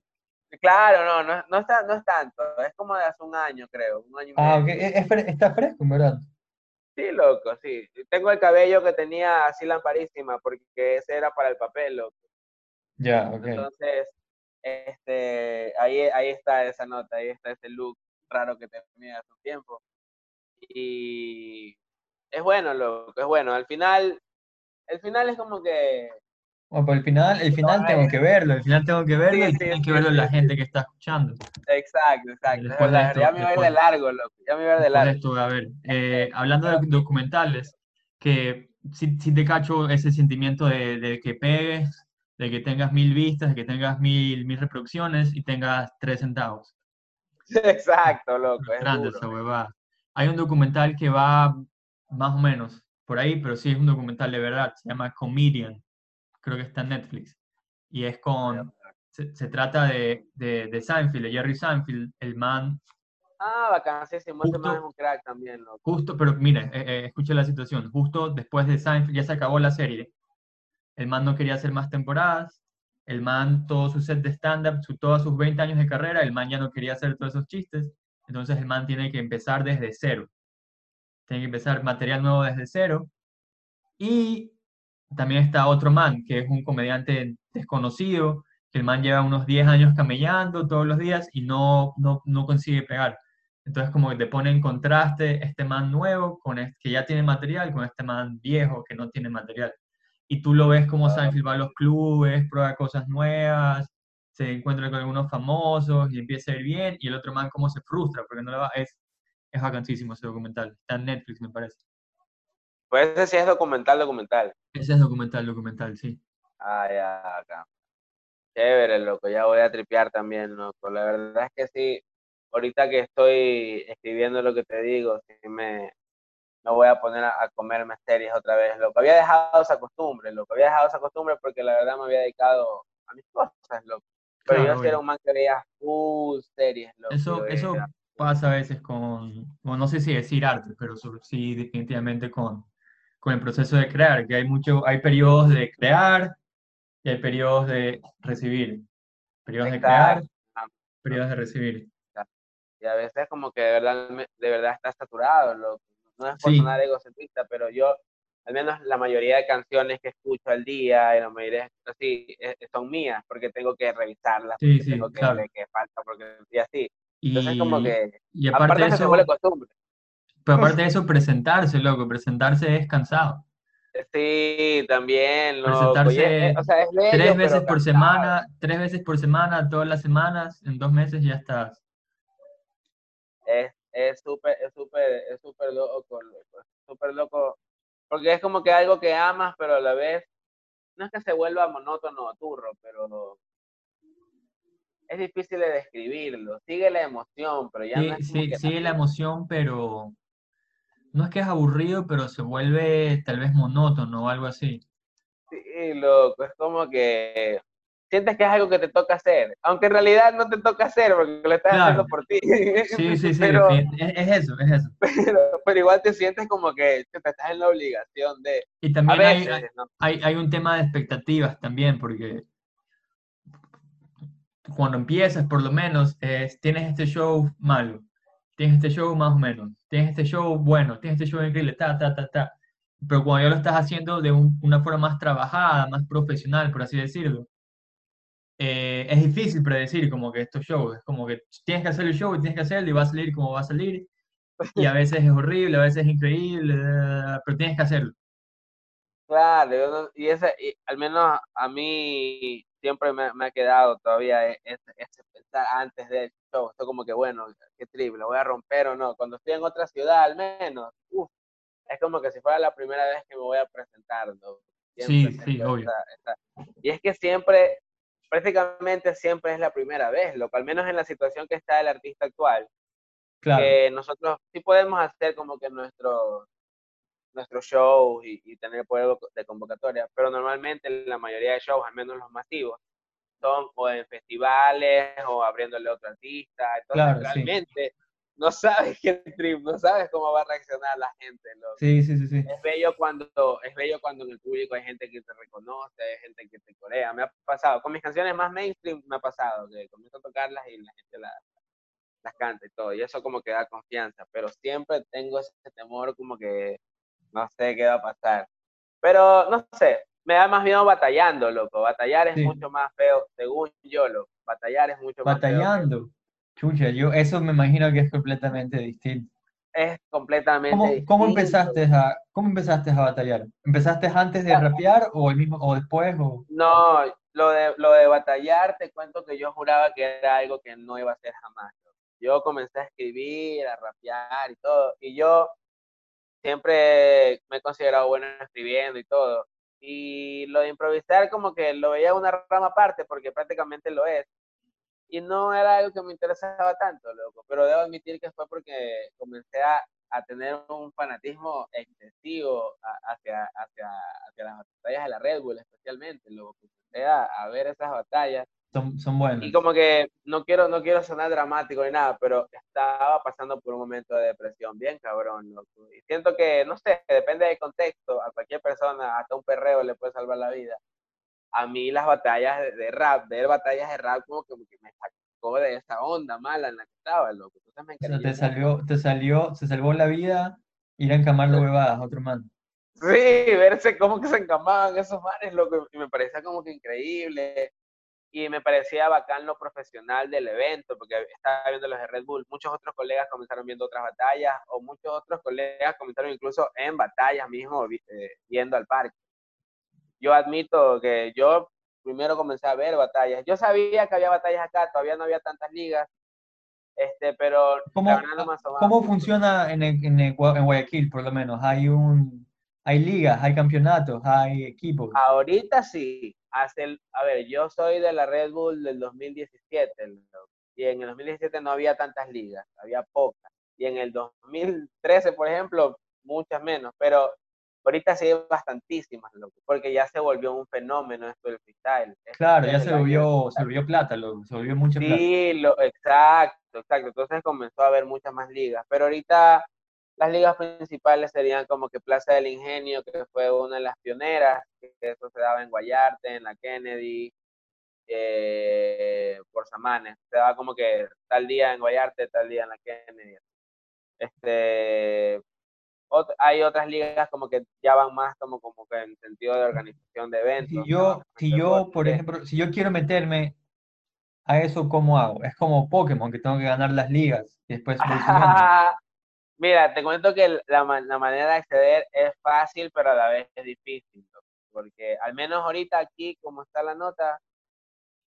Speaker 2: Claro, no, no, no, está, no es tanto. Es como de hace un año, creo. Un año
Speaker 1: ah, ok. está fresco, ¿verdad?
Speaker 2: Sí, loco, sí. Tengo el cabello que tenía así lamparísima porque ese era para el papel, loco.
Speaker 1: Ya, ok.
Speaker 2: Entonces, este, ahí, ahí está esa nota, ahí está ese look raro que tenía hace un tiempo. Y es bueno, lo es bueno. Al final, el final es como que...
Speaker 1: Bueno, pues el final, el final tengo que verlo, el final tengo que verlo y tiene que verlo la gente que está escuchando.
Speaker 2: Exacto, exacto. ya me voy de largo, loco. Ya me voy de largo.
Speaker 1: a ver, eh, hablando de documentales, que si, si te cacho ese sentimiento de, de, que pegues, de que tengas mil vistas, de que tengas mil, mil reproducciones y tengas tres centavos.
Speaker 2: Exacto, loco. Es
Speaker 1: grande esa huevada. Hay un documental que va más o menos por ahí, pero sí es un documental de verdad. Se llama Comedian. Creo que está en Netflix. Y es con. Se, trata de, de, de, Seinfeld, de Jerry Seinfeld, el man.
Speaker 2: Ah, bacán, sí, sí, justo, es un crack también.
Speaker 1: Justo, pero mire, eh, eh, escuche la situación. Justo después de Seinfeld ya se acabó la serie. El man no quería hacer más temporadas. El man, todo su set de stand-up, su, todos sus 20 años de carrera, el man ya no quería hacer todos esos chistes. Entonces el man tiene que empezar desde cero. Tiene que empezar material nuevo desde cero. Y también está otro man, que es un comediante desconocido, que el man lleva unos 10 años camellando todos los días y no, no, no consigue pegar. Entonces como que te pone en contraste este man nuevo con este, que ya tiene material con este man viejo que no tiene material. Y tú lo ves como Seinfeld va a los clubes, prueba cosas nuevas, se encuentra con algunos famosos y empieza a ir bien, y el otro man como se frustra porque no le va, es, es vacancísimo ese documental, está en Netflix me parece.
Speaker 2: Pues ese sí es documental, documental.
Speaker 1: Ese es documental, documental, sí.
Speaker 2: Ah, ya, acá. Chévere, loco, ya voy a tripear también, loco. La verdad es que sí, ahorita que estoy escribiendo lo que te digo, sí me, me voy a poner a, a, comerme series otra vez, loco. Había dejado esa costumbre, loco. Había dejado esa costumbre porque la verdad me había dedicado a mis cosas, loco. Pero yo sí era un man que veía full series.
Speaker 1: eso, eso pasa a veces con, no sé si decir arte, pero sí definitivamente con, con el proceso de crear, que hay mucho, hay periodos de crear y hay periodos de recibir. Periodos de crear, periodos de recibir.
Speaker 2: Y a veces como que de verdad, de verdad está saturado, lo, no es por sonar egocentrista, pero yo al menos la mayoría de canciones que escucho al día y la mayoría así eh, son mías porque tengo que revisarlas
Speaker 1: sí, sí,
Speaker 2: tengo
Speaker 1: que claro.
Speaker 2: que falta porque y así entonces
Speaker 1: y,
Speaker 2: como que
Speaker 1: y aparte, de eso
Speaker 2: se vuelve costumbre
Speaker 1: pero aparte de eso presentarse loco presentarse es cansado
Speaker 2: sí también
Speaker 1: loco. presentarse
Speaker 2: es, o sea, es bello,
Speaker 1: tres veces por
Speaker 2: cansado.
Speaker 1: semana tres veces por semana todas las semanas en dos meses ya estás
Speaker 2: es súper es súper es súper loco súper loco porque es como que algo que amas, pero a la vez no es que se vuelva monótono o turro, pero es difícil de describirlo. Sigue la emoción, pero ya
Speaker 1: sí,
Speaker 2: no es
Speaker 1: sí, sigue la emoción, pero no es que es aburrido, pero se vuelve tal vez monótono o algo así.
Speaker 2: Sí, loco, es como que sientes que es algo que te toca hacer, aunque en realidad no te toca hacer porque lo estás haciendo por ti.
Speaker 1: Sí, sí, sí, pero, es, eso, es eso.
Speaker 2: Pero, igual te sientes como que te estás en la obligación de...
Speaker 1: Y también hay, hay, hay, un tema de expectativas también, porque cuando empiezas, por lo menos, es, tienes este show malo, tienes este show más o menos, tienes este show bueno, tienes este show increíble, ta, ta, ta, ta. Pero cuando ya lo estás haciendo de una forma más trabajada, más profesional, por así decirlo, eh, es difícil predecir como que estos shows, es como que tienes que hacer el show y tienes que hacerlo y va a salir como va a salir, y a veces es horrible, a veces es increíble, pero tienes que hacerlo.
Speaker 2: Claro, y, ese, al menos a mí siempre me, ha quedado todavía e, ese, pensar antes del show, esto como que bueno, qué triple, voy a romper o no, cuando estoy en otra ciudad al menos, es como que si fuera la primera vez que me voy a presentar, ¿no?
Speaker 1: sí, sí, obvio.
Speaker 2: y es que siempre prácticamente siempre es la primera vez, lo que al menos en la situación que está el artista actual, claro. que nosotros sí podemos hacer como que nuestro nuestros shows y, tener poder de convocatoria, pero normalmente la mayoría de shows, al menos los masivos, son o en festivales o abriéndole a otro artista, entonces realmente no sabes qué trip, no sabes cómo va a reaccionar la gente.
Speaker 1: Sí, sí, sí, sí.
Speaker 2: Es bello cuando es bello cuando en el público hay gente que te reconoce, hay gente que te corea. Me ha pasado con mis canciones más mainstream me ha pasado que comienzo a tocarlas y la gente las canta y todo y eso como que da confianza, pero siempre tengo ese temor como que no sé qué va a pasar. Pero no sé, me da más miedo batallando, loco. Batallar es mucho más feo, según yo, lo Batallar es mucho
Speaker 1: más feo. Batallando. Chucha, yo eso me imagino que es completamente distinto.
Speaker 2: Es completamente
Speaker 1: ¿Cómo,
Speaker 2: distinto.
Speaker 1: ¿Cómo empezaste a, cómo empezaste a batallar? ¿Empezaste antes de rapear o el mismo o después o
Speaker 2: No, lo de lo de batallar te cuento que yo juraba que era algo que no iba a ser jamás. Yo comencé a escribir, a rapear y todo y yo siempre me he considerado bueno escribiendo y todo. Y lo de improvisar como que lo veía una rama aparte porque prácticamente lo es y no era algo que me interesaba tanto, loco, pero debo admitir que fue porque comencé a, a tener un fanatismo excesivo hacia, hacia, hacia, las batallas de la Red Bull, especialmente, luego comencé a, a, ver esas batallas.
Speaker 1: Son, son buenas.
Speaker 2: Y como que no quiero, no quiero sonar dramático ni nada, pero estaba pasando por un momento de depresión bien cabrón, loco. Y siento que, no sé, depende del contexto, a cualquier persona, hasta un perreo le puede salvar la vida a mí las batallas de, rap, ver batallas de rap como que, me sacó de esa onda mala en la que estaba, loco. Entonces
Speaker 1: me o sea, te salió, te salió, se salvó la vida ir a encamar los huevadas otro man.
Speaker 2: Sí, verse cómo que se encamaban esos manes, loco, y me parecía como que increíble. Y me parecía bacán lo profesional del evento, porque estaba viendo los de Red Bull. Muchos otros colegas comenzaron viendo otras batallas, o muchos otros colegas comenzaron incluso en batallas mismo, eh, yendo al parque yo admito que yo primero comencé a ver batallas. Yo sabía que había batallas acá, todavía no había tantas ligas, este, pero
Speaker 1: ¿Cómo, ¿cómo funciona en, en, en, Guayaquil, por lo menos? ¿Hay, un, ¿Hay ligas, hay campeonatos, hay equipos?
Speaker 2: Ahorita sí. Hace a ver, yo soy de la Red Bull del 2017 y en el 2017 no había tantas ligas, había pocas. Y en el 2013, por ejemplo, muchas menos, pero Ahorita sí hay bastantísimas, porque ya se volvió un fenómeno esto del freestyle.
Speaker 1: Claro, ya se volvió, se volvió plata, se volvió mucha plata.
Speaker 2: Sí, exacto, exacto. Entonces comenzó a haber muchas más ligas. Pero ahorita las ligas principales serían como que Plaza del Ingenio, que fue una de las pioneras, que eso se daba en Guayarte, en la Kennedy, eh, por Samanes. Se daba como que tal día en Guayarte, tal día en la Kennedy. Este, hay otras ligas como que ya van más como, como que en sentido de organización de eventos.
Speaker 1: Si yo, si yo por ejemplo, si yo quiero meterme a eso, ¿cómo hago? Es como Pokémon, que tengo que ganar las ligas y después
Speaker 2: Mira, te cuento que la, la, manera de acceder es fácil, pero a la vez es difícil, porque al menos ahorita aquí, como está la nota,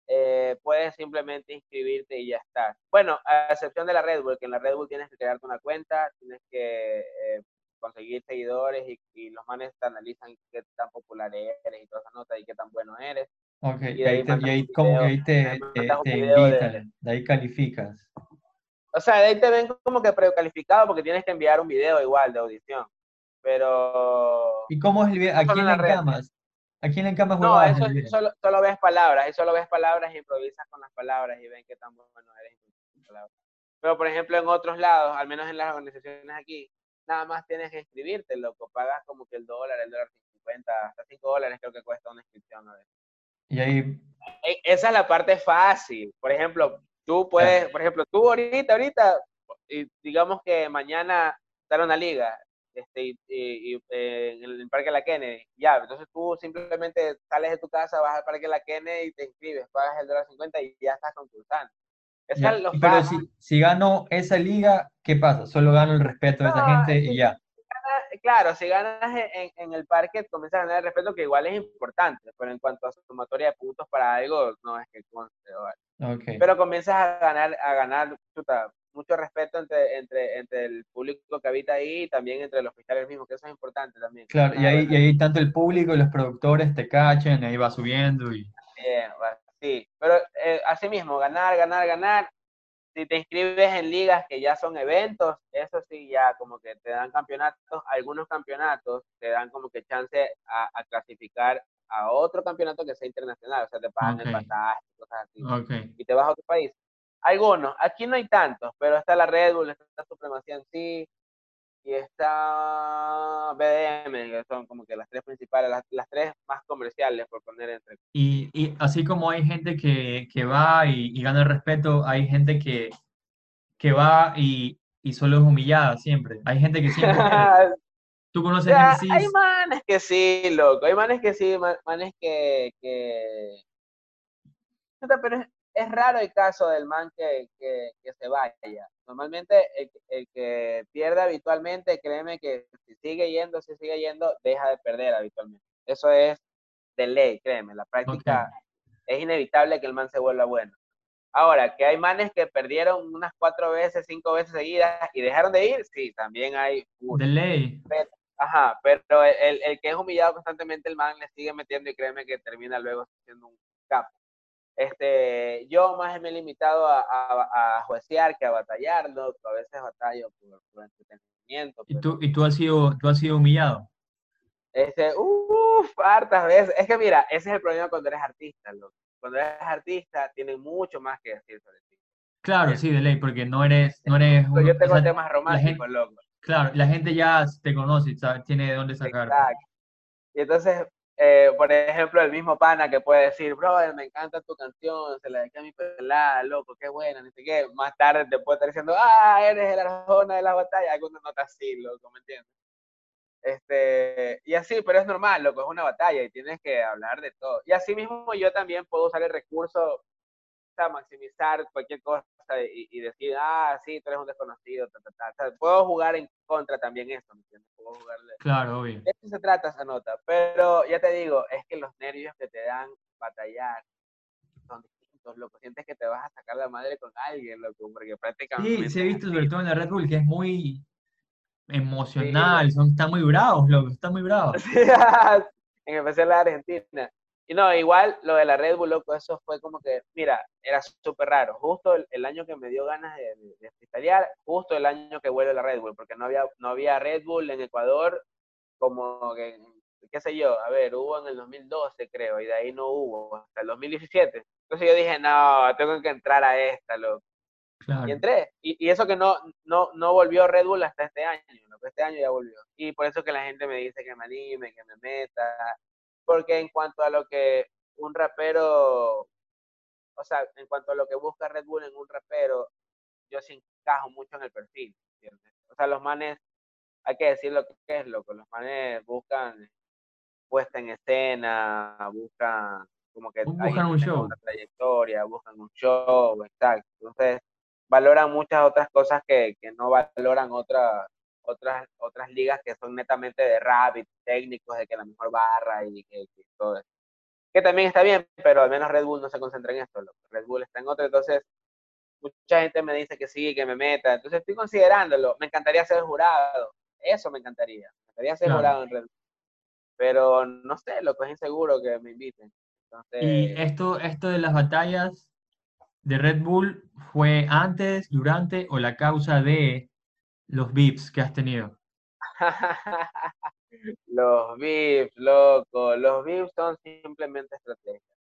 Speaker 2: eh, puedes simplemente inscribirte y ya está. Bueno, a excepción de la Red Bull, que en la Red Bull tienes que crearte una cuenta, tienes que eh, conseguir seguidores y, los manes te analizan qué tan popular eres y toda esa nota y qué tan bueno eres.
Speaker 1: Ok, y, ahí, te, ahí, como ahí te, te, invitan, de, ahí calificas.
Speaker 2: O sea, de ahí te ven como que precalificado porque tienes que enviar un video igual de audición. Pero...
Speaker 1: ¿Y cómo es el video? ¿A quién le encamas? Aquí en el campo
Speaker 2: No, eso es, solo, solo, ves palabras, y solo ves palabras y improvisas con las palabras y ven qué tan bueno eres con palabras. Pero, por ejemplo, en otros lados, al menos en las organizaciones aquí, nada más tienes que inscribirte, loco. Pagas como que el dólar, el dólar 50, hasta 5 dólares creo que cuesta una inscripción a veces.
Speaker 1: Y ahí...
Speaker 2: E, esa es la parte fácil. Por ejemplo, tú puedes, por ejemplo, tú ahorita, ahorita, digamos que mañana sale una liga, este, y, eh, en el Parque La Kennedy, ya, entonces tú simplemente sales de tu casa, vas al Parque La Kennedy y te inscribes, pagas el dólar 50 y ya estás concursando.
Speaker 1: pero si, si, gano esa liga, ¿qué pasa? Solo gano el respeto de esa gente y ya.
Speaker 2: Claro, si ganas en, en, el parque, comienzas a ganar el respeto, que igual es importante, pero en cuanto a sumatoria de puntos para algo, no es que conste. Okay. Pero comienzas a ganar, a ganar chuta, mucho respeto entre, entre, entre el público que habita ahí y también entre los fiscales mismos, que eso es importante también.
Speaker 1: Claro, y ahí, y ahí tanto el público y los productores te cachen, ahí va subiendo y...
Speaker 2: Bien, sí, pero eh, así mismo, ganar, ganar, ganar. Si te inscribes en ligas que ya son eventos, eso sí, ya como que te dan campeonatos, algunos campeonatos te dan como que chance a, a clasificar a otro campeonato que sea internacional, o sea, te pagan el pasaje, cosas así,
Speaker 1: okay.
Speaker 2: y te vas a otro país. Algunos, aquí no hay tantos, pero está la Red Bull, está Supremacía en sí, y está BDM, que son como que las tres principales, las, tres más comerciales, por poner entre.
Speaker 1: Y, y así como hay gente que, que va y, y, gana el respeto, hay gente que, que va y, y solo es humillada siempre. Hay gente que siempre. ¿Tú conoces
Speaker 2: sí? Hay manes que sí, loco. Hay manes que sí, manes que. que... Pero es raro el caso del man que, que, se vaya. Normalmente el, que pierde habitualmente, créeme que si sigue yendo, si sigue yendo, deja de perder habitualmente. Eso es de ley, créeme. La práctica es inevitable que el man se vuelva bueno. Ahora, que hay manes que perdieron unas cuatro veces, cinco veces seguidas y dejaron de ir, sí, también hay.
Speaker 1: De ley.
Speaker 2: ajá, pero el, el que es humillado constantemente, el man le sigue metiendo y créeme que termina luego siendo un capo. Este, yo más me he limitado a, a, juecear que a batallarlo, a veces batallo por, entretenimiento.
Speaker 1: ¿Y tú, ¿Y tú has sido, tú has sido humillado?
Speaker 2: Este, uff, hartas veces. Es que mira, ese es el problema cuando eres artista, loco. Cuando eres artista, tienes mucho más que decir sobre ti.
Speaker 1: Claro, sí, de ley, porque no eres, no eres
Speaker 2: Yo tengo temas románticos, loco.
Speaker 1: Claro, la gente ya te conoce, tiene de dónde sacar. Exacto.
Speaker 2: Y entonces, eh, por ejemplo, el mismo pana que puede decir, brother, me encanta tu canción, se la dediqué a mi pelada, loco, qué buena, ni sé qué. Más tarde te puede estar diciendo, ah, eres el arjona de la batalla, alguna nota así, loco, ¿me entiendes? Este, y así, pero es normal, loco, es una batalla y tienes que hablar de todo. Y así mismo yo también puedo usar el recurso, maximizar cualquier cosa y, decir, ah, sí, tú eres un desconocido, puedo jugar en contra también esto, ¿me entiendes? Puedo jugarle.
Speaker 1: Claro, obvio.
Speaker 2: De eso se trata esa nota, pero ya te digo, es que los nervios que te dan batallar son distintos, loco. Sientes que te vas a sacar la madre con alguien, loco, porque prácticamente...
Speaker 1: Sí, se ha visto sobre todo en la Red Bull, que es muy emocional, son, están muy bravos, loco, están muy bravos.
Speaker 2: en especial la Argentina. Y no, igual lo de la Red Bull, loco, eso fue como que, mira, era súper raro. Justo el, año que me dio ganas de, de, justo el año que vuelve la Red Bull, porque no había, no había Red Bull en Ecuador como que, qué sé yo, a ver, hubo en el 2012 creo, y de ahí no hubo, hasta el 2017. Entonces yo dije, no, tengo que entrar a esta, loco. Y entré. Y, y, eso que no, no, no volvió Red Bull hasta este año, loco, este año ya volvió. Y por eso que la gente me dice que me anime, que me meta, porque en cuanto a lo que un rapero, o sea, en cuanto a lo que busca Red Bull en un rapero, yo sí encajo mucho en el perfil, ¿entiendes? O sea, los manes, hay que decir lo que es, loco, los manes buscan puesta en escena, buscan como que
Speaker 1: buscan un show.
Speaker 2: una trayectoria, buscan un show, exacto. Entonces, valoran muchas otras cosas que, que no valoran otras otras, otras ligas que son netamente de rap y técnicos, de que la mejor barra y que, todo eso. Que también está bien, pero al menos Red Bull no se concentra en esto. Red Bull está en otro, entonces mucha gente me dice que sí, que me meta. Entonces estoy considerándolo. Me encantaría ser jurado. Eso me encantaría. Me encantaría ser jurado en Red Bull. Pero no sé, lo que es inseguro que me inviten.
Speaker 1: Y esto, esto de las batallas de Red Bull fue antes, durante o la causa de los VIPs que has tenido?
Speaker 2: Los beefs, loco. Los beefs son simplemente estrategias.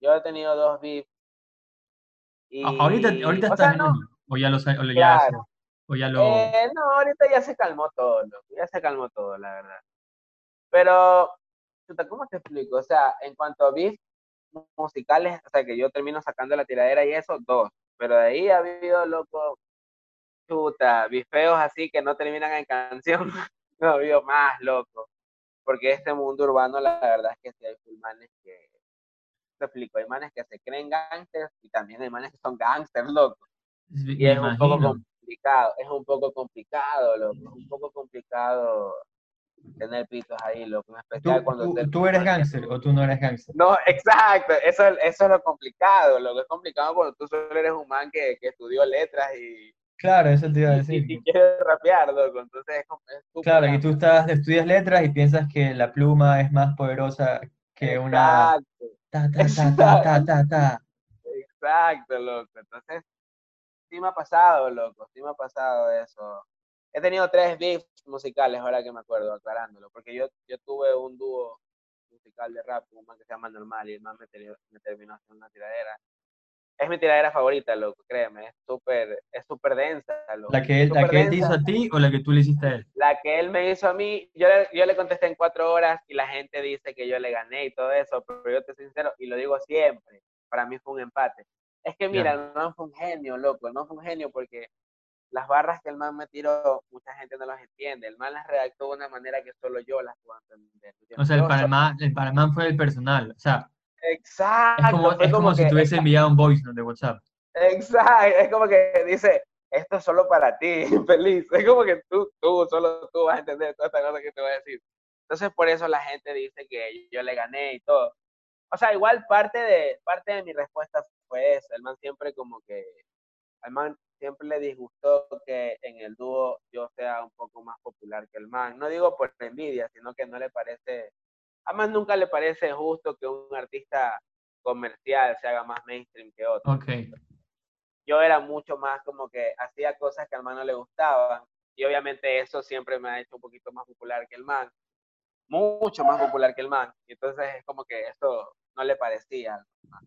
Speaker 2: Yo he tenido dos beefs.
Speaker 1: ahorita ahorita está o ya lo, o ya, o ya lo...
Speaker 2: Eh, no, ahorita ya se calmó todo, loco. Ya se calmó todo, la verdad. Pero, ¿cómo te explico? O sea, en cuanto a beefs musicales, o sea, que yo termino sacando la tiradera y eso, dos. Pero de ahí ha habido, loco, chuta, bifeos así que no terminan en canción. no habido más, loco. Porque este mundo urbano, la verdad es que sí hay manes que, te explico, hay manes que se creen gangsters y también hay manes que son gangsters, loco. Y es un poco complicado, es un poco complicado, loco, es un poco complicado tener pitos ahí, loco, en especial
Speaker 1: ¿Tú,
Speaker 2: cuando...
Speaker 1: Tú, ¿Tú, eres gangster o tú no eres gangster?
Speaker 2: No, exacto, eso, eso es lo complicado, lo que es complicado cuando tú solo eres un man que, que estudió letras y...
Speaker 1: Claro, eso te iba a decir.
Speaker 2: Y, quieres rapear, loco, entonces es, es
Speaker 1: Claro, y tú estás, estudias letras y piensas que la pluma es más poderosa que una...
Speaker 2: Exacto.
Speaker 1: Ta, ta, ta, ta, ta, ta, ta.
Speaker 2: Exacto, loco, entonces sí me ha pasado, loco, sí me ha pasado eso he tenido tres beefs musicales, ahora que me acuerdo, aclarándolo, porque yo, yo tuve un dúo musical de rap un man que se llama Normal y el man me, me terminó haciendo una tiradera. Es mi tiradera favorita, loco, créeme, es súper es súper densa. Loco.
Speaker 1: ¿La que, él, ¿La que él te hizo a ti o la que tú le hiciste a él?
Speaker 2: La que él me hizo a mí, yo le, yo le contesté en cuatro horas y la gente dice que yo le gané y todo eso, pero yo te soy sincero y lo digo siempre, para mí fue un empate. Es que mira, yeah. no fue un genio, loco, no fue un genio porque las barras que el man me tiró, mucha gente no las entiende. El man las redactó de una manera que solo yo las puedo entender.
Speaker 1: O sea, el para, el para man fue el personal. O sea,
Speaker 2: exacto.
Speaker 1: Es como, es como, si tuviese enviado un voice de WhatsApp.
Speaker 2: Exacto. Es como que dice, esto es solo para ti, feliz. Es como que tú, tú, solo tú vas a entender toda esta cosa que te voy a decir. Entonces, por eso la gente dice que yo le gané y todo. O sea, igual parte de, parte de mi respuesta fue eso. El man siempre como que, el man siempre le disgustó que en el dúo yo sea un poco más popular que el man. No digo por envidia, sino que no le parece, además nunca le parece justo que un artista comercial se haga más mainstream que otro.
Speaker 1: Okay.
Speaker 2: Yo era mucho más como que hacía cosas que al man no le gustaban y obviamente eso siempre me ha hecho un poquito más popular que el man, mucho más popular que el man. Y entonces es como que eso no le parecía al man.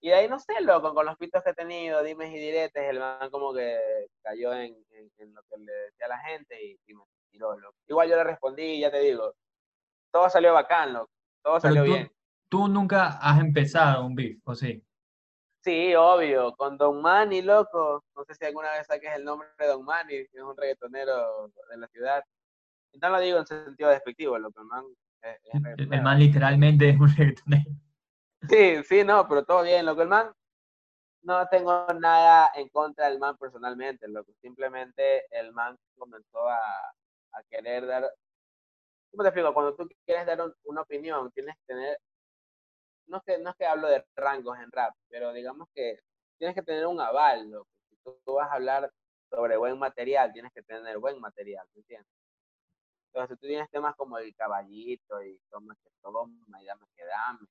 Speaker 2: Y de ahí no sé, loco, con los pitos que he tenido, dimes y diretes, el man como que cayó en, en, en lo que le decía a la gente y, y, me tiró, loco. Igual yo le respondí, ya te digo, todo salió bacán, loco, todo salió
Speaker 1: tú,
Speaker 2: bien.
Speaker 1: ¿Tú nunca has empezado un beef, o sí?
Speaker 2: Sí, obvio, con Don Manny, loco. No sé si alguna vez saques el nombre de Don Manny, que es un reggaetonero de la ciudad. Y no lo digo en sentido despectivo, loco, el man es, es
Speaker 1: El man literalmente es un reggaetonero.
Speaker 2: Sí, sí, no, pero todo bien, loco. El man, no tengo nada en contra del man personalmente, loco. Simplemente el man comenzó a, a querer dar. ¿Cómo te explico? Cuando tú quieres dar un, una opinión, tienes que tener. No es, que, no es que hablo de rangos en rap, pero digamos que tienes que tener un aval, loco. Si tú, tú vas a hablar sobre buen material, tienes que tener buen material, ¿me entiendes? Entonces, tú tienes temas como el caballito y toma que toma y dame que dame,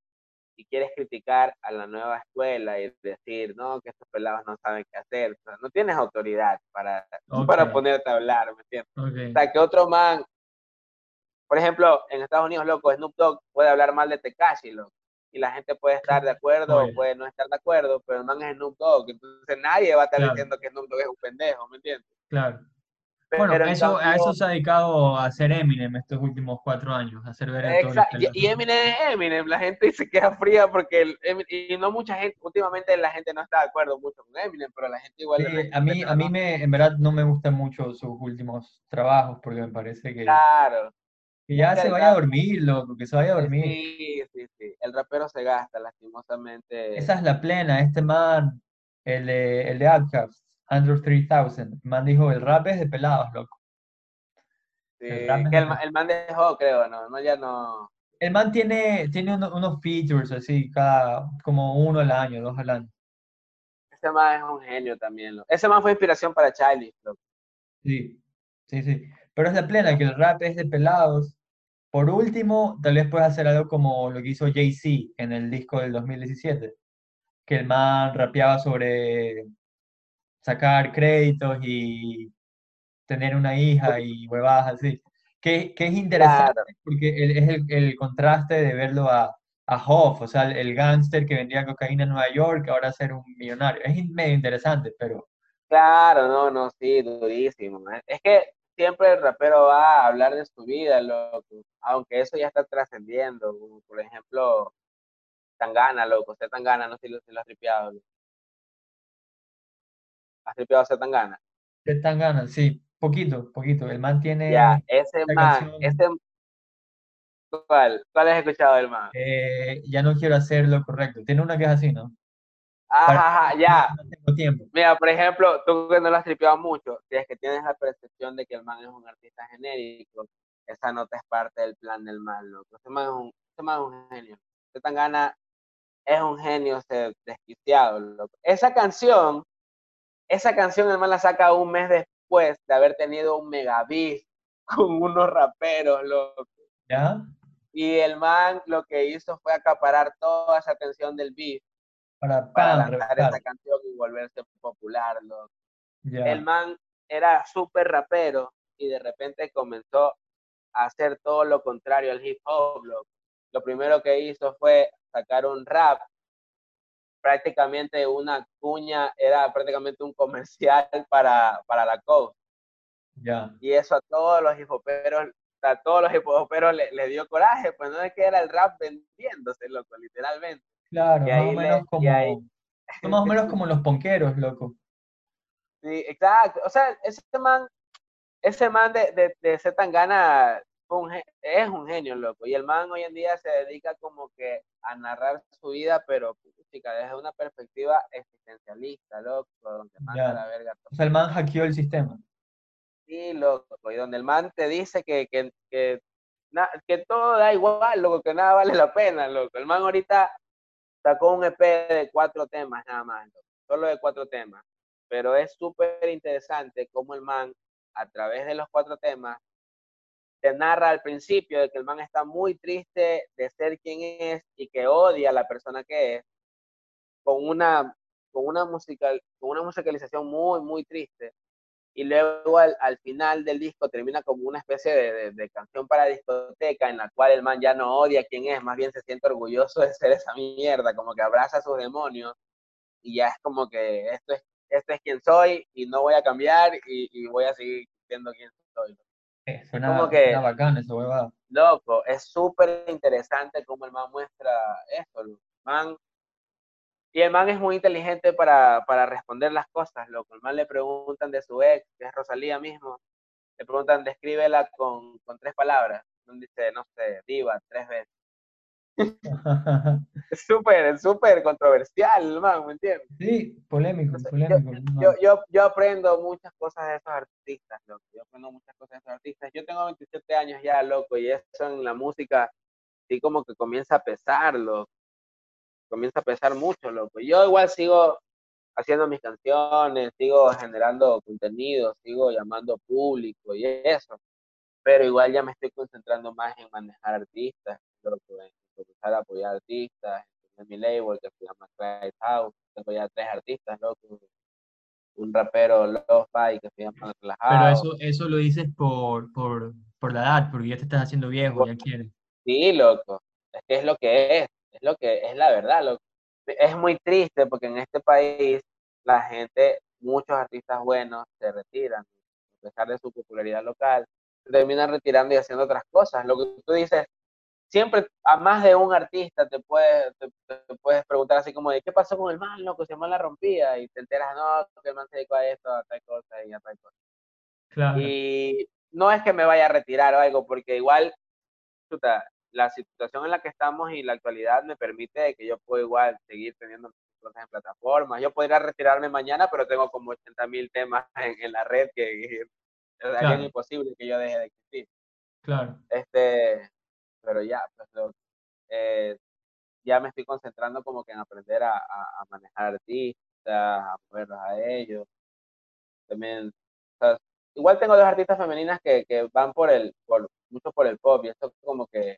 Speaker 2: y quieres criticar a la nueva escuela y decir, no, que estos pelados no saben qué hacer, o sea, no tienes autoridad para, okay. para ponerte a hablar, ¿me entiendes?
Speaker 1: Okay.
Speaker 2: O sea, que otro man, por ejemplo, en Estados Unidos, loco, Snoop Dogg puede hablar mal de Tekashi, loco, y la gente puede estar de acuerdo Oye. o puede no estar de acuerdo, pero el man es Snoop Dogg, entonces nadie va a estar claro. diciendo que Snoop Dogg es un pendejo, ¿me entiendes?
Speaker 1: Claro. Bueno, eso, a eso se ha dedicado a hacer Eminem estos últimos cuatro años, a hacer ver
Speaker 2: Exacto. Y, y Eminem es Eminem, la gente se queda fría porque, el, y no mucha gente, últimamente la gente no está de acuerdo mucho con Eminem, pero la gente igual...
Speaker 1: Sí, a mí, a mí me, en verdad no me gustan mucho sus últimos trabajos porque me parece que...
Speaker 2: Claro.
Speaker 1: Que ya se vaya a dormir, loco, que se vaya a dormir.
Speaker 2: Sí, sí, sí. El rapero se gasta, lastimosamente.
Speaker 1: Esa es la plena, este man, el, el de Outcast. Andrew 3000. El man dijo, el rap es de pelados, loco.
Speaker 2: Sí, el que el, el, man dejó, creo, ¿no? no ya no...
Speaker 1: El man tiene, tiene unos, unos features así, cada, como uno al año, dos al año.
Speaker 2: Ese man es un genio también. Loco. Ese man fue inspiración para Charlie, loco.
Speaker 1: Sí, sí, sí. Pero es la plena, que el rap es de pelados. Por último, tal vez puedas hacer algo como lo que hizo Jay-Z en el disco del 2017. Que el man rapeaba sobre sacar créditos y tener una hija y huevadas así. que, que es interesante porque es el, el, contraste de verlo a, a Hoff, o sea, el, el gángster que vendía cocaína en Nueva York, ahora ser un millonario. Es medio interesante, pero...
Speaker 2: Claro, no, no, sí, durísimo. Es que siempre el rapero va a hablar de su vida, loco, aunque eso ya está trascendiendo. Por ejemplo, Tangana, loco, usted Tangana, no sé si lo, si lo has tripeado. ¿Has tripeado a Tangana?
Speaker 1: De Tangana, sí, poquito, poquito. El man tiene.
Speaker 2: Ya, ese man, ese. ¿Cuál? ¿Cuál has escuchado del man?
Speaker 1: Eh, ya no quiero hacer lo correcto. Tiene una que es así, ¿no?
Speaker 2: Ajá, ya. No tengo tiempo. Mira, por ejemplo, tú que no lo has tripeado mucho, si es que tienes la percepción de que el man es un artista genérico, esa nota es parte del plan del man, loco. Ese man es un, ese man es un genio. Tan gana, es un genio desquiciado, loco. Esa canción, esa canción el man la saca un mes después de haber tenido un megabit con unos raperos, loco.
Speaker 1: ¿Ya?
Speaker 2: Y el man lo que hizo fue acaparar toda esa atención del beat para, para lanzar esa canción y volverse popular. Loco. El man era súper rapero y de repente comenzó a hacer todo lo contrario al hip hop. Loco. Lo primero que hizo fue sacar un rap, prácticamente una cuña, era prácticamente un comercial para, para la Coast. Y eso a todos los hip hoperos, a todos los hip hoperos le, le, dio coraje, pues no es que era el rap vendiéndose, loco, literalmente.
Speaker 1: Claro, más o, menos como, más o menos como los ponqueros, loco.
Speaker 2: Sí, exacto. O sea, ese man, ese man de, de, de Zetangana es un genio, loco. Y el man hoy en día se dedica como que a narrar su vida, pero chica, desde una perspectiva existencialista, loco, donde manda la verga.
Speaker 1: O sea, el man hackeó el sistema.
Speaker 2: Sí, loco. Y donde el man te dice que, que, que, que todo da igual, loco, que nada vale la pena, loco. El man ahorita sacó un EP de cuatro temas nada más, solo de cuatro temas. Pero es súper interesante cómo el man, a través de los cuatro temas, te narra al principio de que el man está muy triste de ser quien es y que odia a la persona que es, con una, con una, musical, con una musicalización muy, muy triste y luego al, al, final del disco termina como una especie de, de, canción para discoteca en la cual el man ya no odia quién es, más bien se siente orgulloso de ser esa mierda, como que abraza a sus demonios y ya es como que esto es, esto es quien soy y no voy a cambiar y, y voy a seguir siendo quien soy.
Speaker 1: Eh, como que, esa huevada.
Speaker 2: Loco, es súper interesante como el man muestra esto. El man y el man es muy inteligente para, para responder las cosas, loco. El man le preguntan de su ex, que es Rosalía mismo. Le preguntan, descríbela con, con tres palabras. Dice, no sé, diva, tres veces. es súper, súper controversial, el man, ¿me entiendes?
Speaker 1: Sí, polémico, polémico.
Speaker 2: Yo, yo, yo, aprendo muchas cosas de esos artistas, loco. Yo aprendo muchas cosas de esos artistas. Yo tengo 27 años ya, loco, y eso en la música sí como que comienza a pesar, loco comienza a pesar mucho, loco. Yo igual sigo haciendo mis canciones, sigo generando contenido, sigo llamando público y eso, pero igual ya me estoy concentrando más en manejar artistas, en empezar a apoyar artistas, en mi label que se llama Clyde House, tengo ya tres artistas, loco, un rapero lo-fi que se llama
Speaker 1: Relajado. Pero eso, eso lo dices por, por, por la edad, porque ya te estás haciendo viejo, ya quieres.
Speaker 2: Sí, loco, es que es lo que es, es lo que es la verdad. Lo, es muy triste porque en este país la gente, muchos artistas buenos se retiran, a pesar de su popularidad local, se terminan retirando y haciendo otras cosas. Lo que tú dices, siempre a más de un artista te puedes, te, puedes preguntar así como de qué pasó con el man, loco, si el man la rompía y te enteras, no, que el man se dedicó a esto, a tal cosa y a tal cosa. Claro. Y no es que me vaya a retirar o algo, porque igual, chuta, la situación en la que estamos y la actualidad me permite que yo pueda igual seguir teniendo cosas en plataformas. Yo podría retirarme mañana, pero tengo como 80 mil temas en, la red que es imposible que yo deje de existir.
Speaker 1: Claro.
Speaker 2: Este, pero ya, pues, eh, ya me estoy concentrando como que en aprender a, a, manejar artistas, a moverlos a ellos. También, igual tengo dos artistas femeninas que, que van por el, por, mucho por el pop y esto como que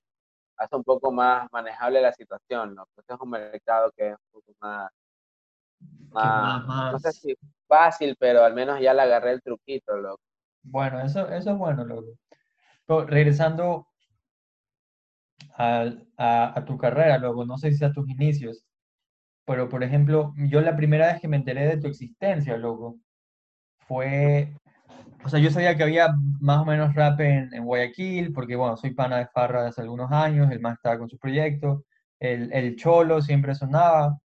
Speaker 2: hace un poco más manejable la situación, ¿no? Pues es un mercado que es un poco más, más, no sé si fácil, pero al menos ya le agarré el truquito, loco.
Speaker 1: Bueno, eso, eso es bueno, loco. regresando a, a, tu carrera, luego, no sé si a tus inicios, pero por ejemplo, yo la primera vez que me enteré de tu existencia, loco, fue, o sea, yo sabía que había más o menos rap en, en Guayaquil, porque bueno, soy pana de Farra hace algunos años, el más estaba con su proyecto, el, el Cholo siempre sonaba.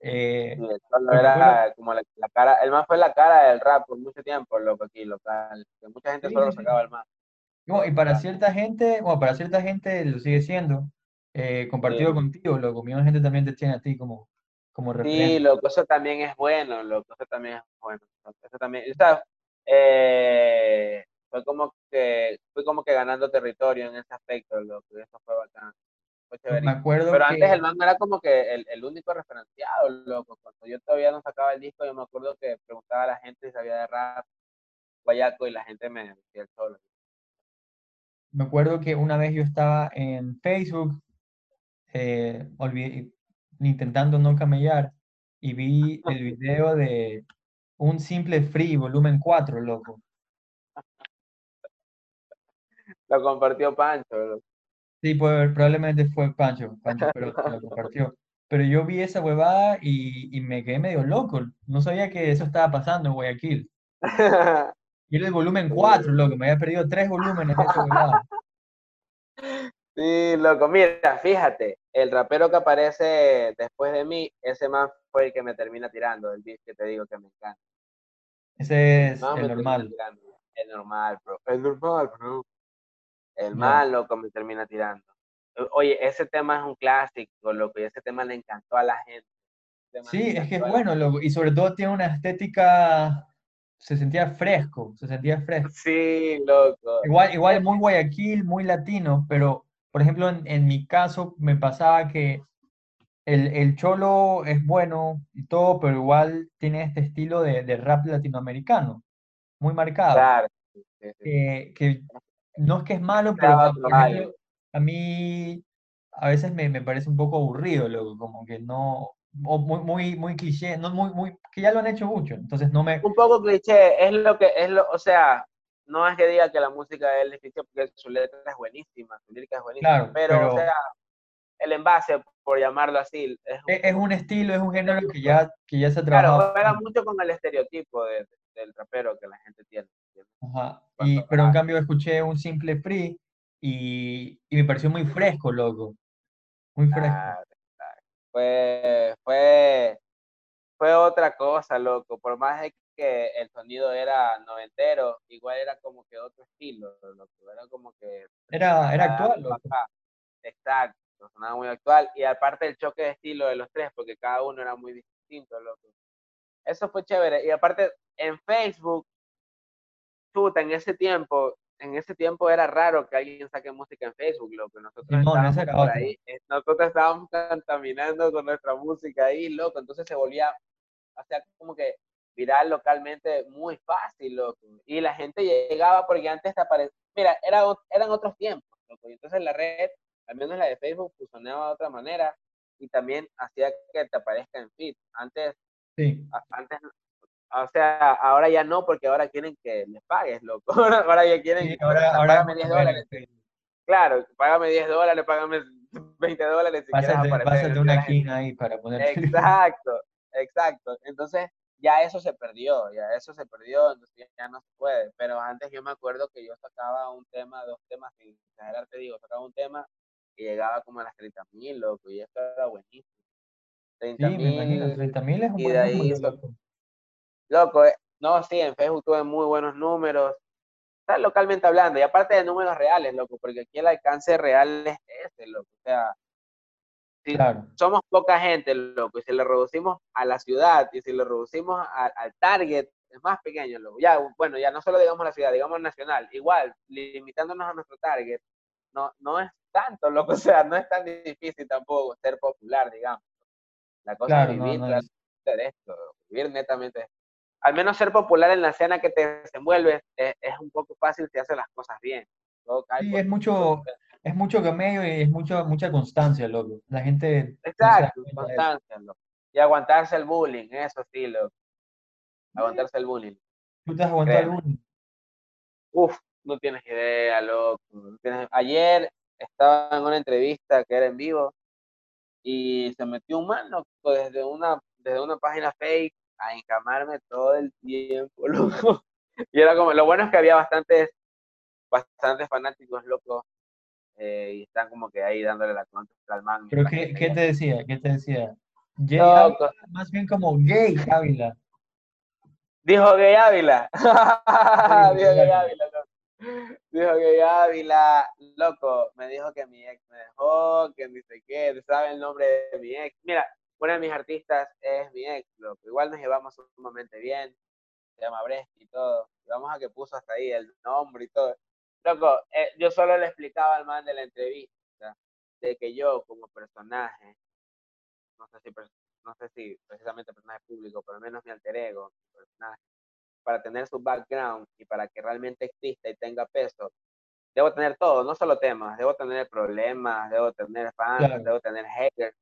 Speaker 2: Eh, el Cholo era como la, cara, el más fue la cara del rap por mucho tiempo, loco, aquí local, que mucha gente solo sacaba el más.
Speaker 1: y para cierta gente, bueno, para cierta gente lo sigue siendo, eh, compartido contigo, loco, mi gente también te tiene a ti como, como referente.
Speaker 2: Sí, loco, eso también es bueno, loco, eso también es bueno. Eso también, o sea, eh, fue como que fui como que ganando territorio en ese aspecto, loco, eso fue bacán.
Speaker 1: me acuerdo
Speaker 2: Pero antes el man era como que el, el, único referenciado, loco. Cuando yo todavía no sacaba el disco, yo me acuerdo que preguntaba a la gente si sabía de rap, guayaco, y la gente me decía el solo.
Speaker 1: Me acuerdo que una vez yo estaba en Facebook, eh, intentando no camellar, y vi el video de un simple free, volumen 4, loco.
Speaker 2: Lo compartió Pancho.
Speaker 1: Sí, pues, probablemente fue Pancho, Pancho pero lo compartió. Pero yo vi esa huevada y, y, me quedé medio loco. No sabía que eso estaba pasando en Guayaquil. Y era el volumen 4, loco. Me había perdido tres volúmenes de esa huevada.
Speaker 2: Sí, loco. Mira, fíjate, el rapero que aparece después de mí, ese man fue el que me termina tirando, el beat que te digo que me encanta.
Speaker 1: Ese es el normal.
Speaker 2: El normal, bro. El normal, bro. El mal, loco, me termina tirando. Oye, ese tema es un clásico, loco, y ese tema le encantó a la gente.
Speaker 1: Sí, es que es bueno, loco, y sobre todo tiene una estética, se sentía fresco, se sentía fresco.
Speaker 2: Sí, loco.
Speaker 1: Igual, igual muy Guayaquil, muy latino, pero, por ejemplo, en, en mi caso me pasaba que el, el, cholo es bueno y todo, pero igual tiene este estilo de, de rap latinoamericano, muy marcado.
Speaker 2: Claro.
Speaker 1: que no es que es malo, pero a mí a veces me, me, parece un poco aburrido, loco, como que no, o muy, muy, muy cliché, no muy, muy, que ya lo han hecho mucho, entonces no me...
Speaker 2: Un poco cliché, es lo que, es lo, o sea, no es que diga que la música es difícil porque su letra es buenísima, su lírica es buenísima, pero, o sea, el envase, por llamarlo así.
Speaker 1: Es un, es un estilo, es un género que ya, que ya se ha trabajado.
Speaker 2: Claro, juega mucho con el estereotipo de, del rapero que la gente tiene.
Speaker 1: Ajá. Y, pero en cambio escuché un simple free y, y me pareció muy fresco, loco. Muy fresco.
Speaker 2: Fue, fue, fue otra cosa, loco. Por más que el sonido era noventero, igual era como que otro estilo, loco. Era como que...
Speaker 1: Era, era actual, loco.
Speaker 2: Exacto sonaba muy actual. Y aparte el choque de estilo de los tres, porque cada uno era muy distinto, loco. Eso fue chévere. Y aparte, en Facebook, puta, en ese tiempo, en ese tiempo era raro que alguien saque música en Facebook, loco. Nosotros, estábamos por ahí, eh, nosotros estábamos contaminando con nuestra música ahí, loco. Entonces se volvía, o sea, como que viral localmente muy fácil, loco. Y la gente llegaba porque antes te aparecía, mira, era, eran otros tiempos, loco. Y entonces la red al menos la de Facebook funcionaba de otra manera y también hacía que te aparezca en feed. Antes,
Speaker 1: sí.
Speaker 2: antes, o sea, ahora ya no, porque ahora quieren que les pagues, loco. Ahora ya quieren,
Speaker 1: sí, ahora, ahora págame
Speaker 2: 10 dólares. Claro, págame 10 dólares, págame 20 dólares si
Speaker 1: pásate, quieres aparecer. Pásate una quina ahí para poner.
Speaker 2: Exacto, exacto. Entonces, ya eso se perdió, ya eso se perdió, entonces ya no se puede. Pero antes yo me acuerdo que yo sacaba un tema, dos temas, sin exagerar te digo, sacaba un tema y llegaba como a las 30 mil, loco, y esto era buenísimo.
Speaker 1: 30 sí, mil. 30 mil es un
Speaker 2: buen ahí, número, loco. loco eh, no, sí, en Facebook tuve muy buenos números. Está localmente hablando, y aparte de números reales, loco, porque aquí el alcance real es ese, loco. O sea, si claro. somos poca gente, loco, y si le reducimos a la ciudad y si le reducimos al target, es más pequeño, loco. Ya, bueno, ya no solo digamos la ciudad, digamos nacional. Igual, limitándonos a nuestro target, no, no es tanto, loco, o sea, no es tan difícil tampoco ser popular, digamos. La cosa es vivir de esto, vivir netamente. Al menos ser popular en la escena que te desenvuelves es, es un poco fácil si haces las cosas bien.
Speaker 1: sí, es mucho, es mucho medio y es mucho, mucha constancia, loco. La gente...
Speaker 2: Exacto, constancia, loco. Y aguantarse el bullying, eso sí, loco. Aguantarse el bullying.
Speaker 1: ¿Tú te has aguantado el bullying?
Speaker 2: Uf, no tienes idea, loco. Ayer estaba en una entrevista que era en vivo y se metió un man, loco, desde una, desde una página fake a encamarme todo el tiempo, loco. Y era como, lo bueno es que había bastantes, bastantes fanáticos, loco, eh, y están como que ahí dándole la contra al man.
Speaker 1: ¿Pero qué, qué te decía? ¿Qué te decía? más bien como gay Ávila.
Speaker 2: Dijo gay Ávila. Dijo gay Ávila, loco. Dijo gay Ávila, loco, me dijo que mi ex me dejó, que ni sé qué, sabe el nombre de mi ex. Mira, uno de mis artistas es mi ex, loco. Igual nos llevamos sumamente bien. Se llama Bresky y todo. Vamos a que puso hasta ahí el nombre y todo. Loco, eh, yo solo le explicaba al man de la entrevista de que yo como personaje, no sé si, no sé si precisamente personaje público, pero al menos mi alter ego, personaje, para tener su background y para que realmente exista y tenga peso, debo tener todo, no solo temas, debo tener problemas, debo tener fans, debo tener haters.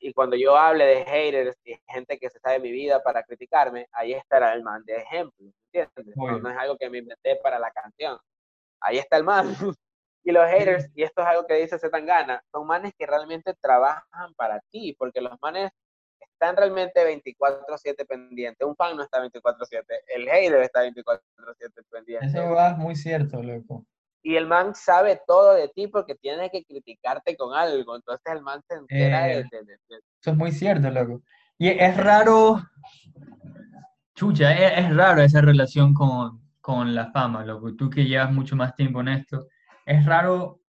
Speaker 2: Y cuando yo hable de haters y gente que se sabe mi vida para criticarme, ahí estará el man de ejemplo, ¿entiendes? no, es algo que me inventé para la canción ahí está el man. Y los haters, y esto es algo que dice Zetangana, son manes que realmente trabajan para ti, porque los manes están realmente 24/7 pendientes. Un fan no está 24/7, el hater está 24/7 pendiente.
Speaker 1: Eso es muy cierto, loco.
Speaker 2: Y el man sabe todo de ti porque tiene que criticarte con algo, entonces el man se entera
Speaker 1: eh, de, Eso es muy cierto, loco. Y es raro, chucha, es raro esa relación con, con la fama, loco. Tú que llevas mucho más tiempo en esto, es raro.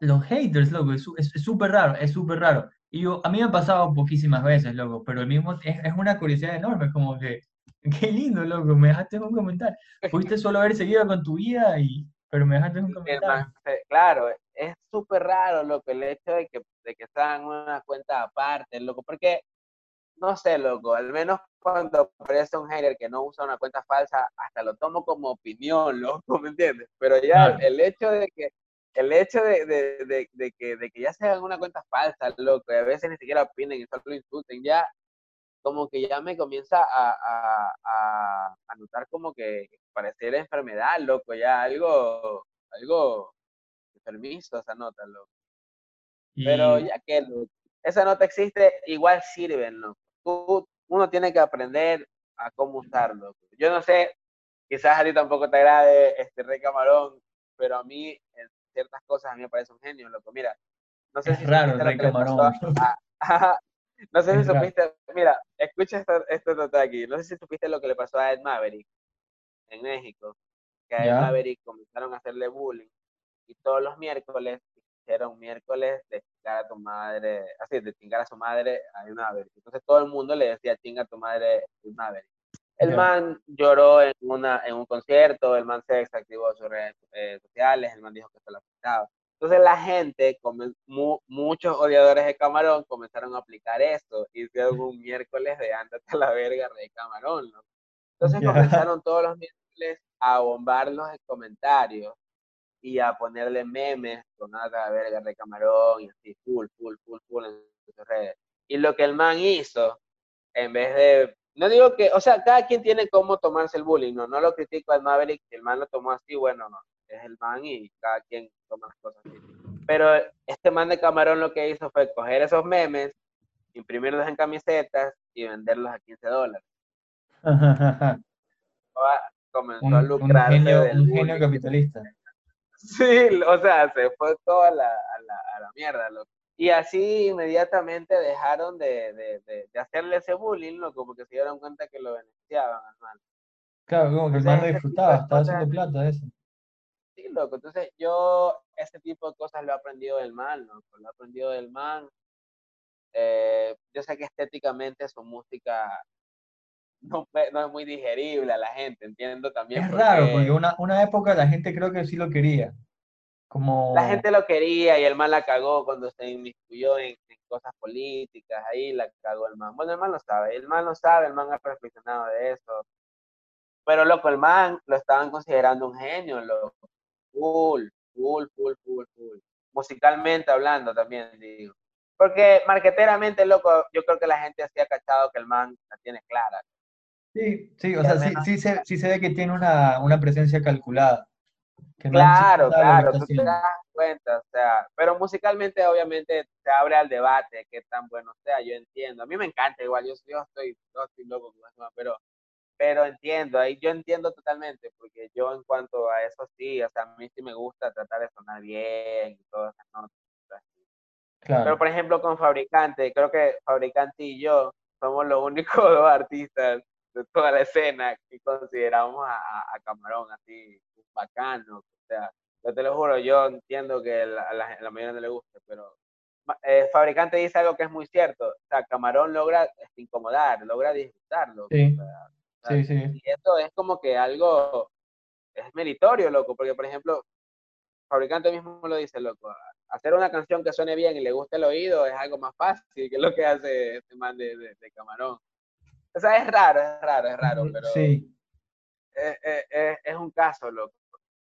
Speaker 1: Los haters, loco, es súper raro, es súper raro. Y yo, a mí me ha pasado poquísimas veces, loco, pero el mismo es, es una curiosidad enorme, como que, qué lindo, loco, me dejaste un comentario. Fuiste solo haber seguido con tu vida, y, pero me dejaste un comentario.
Speaker 2: Claro, es súper raro, loco, el hecho de que, de que están una cuenta aparte, loco, porque no sé, loco, al menos cuando aparece un hater que no usa una cuenta falsa, hasta lo tomo como opinión, loco, ¿me entiendes? Pero ya el hecho de que el hecho de, de, de, que, de que ya se hagan una cuenta falsa, loco, y a veces ni siquiera opinen y solo lo insulten, ya como que ya me comienza a, a, a, notar como que pareciera enfermedad, loco, ya algo, algo enfermizo esa nota, loco. Pero ya que esa nota existe, igual sirven, ¿no? uno tiene que aprender a cómo usarlo. Yo no sé, quizás a ti tampoco te agrade este Rey Camarón, pero a mí en ciertas cosas a mí me parece un genio, loco. Mira, no sé
Speaker 1: es si raro Camarón.
Speaker 2: no sé si supiste, mira, escucha esto, esto nota aquí. No sé si supiste lo que le pasó a Ed Maverick en México, que a Ed Maverick comenzaron a hacerle bullying y todos los miércoles un miércoles de chingar a tu madre, así, de chingar a su madre a Maverick. Entonces todo el mundo le decía chinga a tu madre a Maverick. El man lloró en, una, en un concierto, el man se desactivó sus redes sociales, el man dijo que se lo afectaba. Entonces la gente, muchos odiadores de Camarón comenzaron a aplicar esto. Hicieron un miércoles de ándate a la verga, de Camarón, ¿no? Entonces comenzaron todos los miércoles a bombarlos en comentarios y a ponerle memes con nada verga de camarón y así, full, full, full, full en sus redes. Y lo que el man hizo, en vez de, no digo que, o sea, cada quien tiene cómo tomarse el bullying, no, no lo critico al Maverick, el man lo tomó así, bueno, no, es el man y cada quien toma las cosas así. Pero este man de camarón lo que hizo fue coger esos memes, imprimirlos en camisetas y venderlos a 15 dólares. Comenzó a lucrarse
Speaker 1: un genio capitalista.
Speaker 2: Sí, o sea, se fue toda la, a, la, a la mierda. Y así inmediatamente dejaron de, de, de, hacerle ese bullying, loco, porque se dieron cuenta que lo beneficiaban al mal.
Speaker 1: Claro, como que el mal lo disfrutaba, estaba haciendo plata eso.
Speaker 2: Sí, loco, entonces yo ese tipo de cosas lo he aprendido del mal, loco, lo he aprendido del mal. Eh, yo sé que estéticamente su música no, no, es muy digerible a la gente, entiendo también.
Speaker 1: Es raro, porque una, una época la gente creo que sí lo quería. Como...
Speaker 2: La gente lo quería y el mal la cagó cuando se inmiscuyó en, cosas políticas, ahí la cagó el man. Bueno, el man lo sabe, el man lo sabe, el man ha reflexionado de eso. Pero loco, el man lo estaban considerando un genio, loco. Full, full, full, full, full. Musicalmente hablando también, digo. Porque marqueteramente, loco, yo creo que la gente así ha cachado que el man la tiene clara.
Speaker 1: Sí, sí, o sea, sí, sí, se, sí se ve que tiene una, una presencia calculada.
Speaker 2: Claro, claro, tú te das cuenta, o sea, pero musicalmente obviamente se abre al debate, qué tan bueno sea, yo entiendo. A mí me encanta igual, yo, yo, estoy, yo estoy loco con eso, pero, pero entiendo, ahí yo entiendo totalmente, porque yo en cuanto a eso sí, o sea, a mí sí me gusta tratar de sonar bien y todo eso, Claro. Pero por ejemplo con Fabricante, creo que Fabricante y yo somos los únicos dos artistas de toda la escena que consideramos a, Camarón así bacano. O sea, yo te lo juro, yo entiendo que la, la, la mayoría no le guste, pero eh, Fabricante dice algo que es muy cierto. O sea, Camarón logra este, incomodar, logra disfrutarlo.
Speaker 1: Sí. sí, sí.
Speaker 2: Y esto es como que algo, es meritorio, loco, porque por ejemplo, Fabricante mismo lo dice, loco, hacer una canción que suene bien y le guste el oído es algo más fácil que lo que hace este man de, de Camarón. O sea, es raro, es raro, es raro, pero
Speaker 1: sí.
Speaker 2: es, un caso, loco.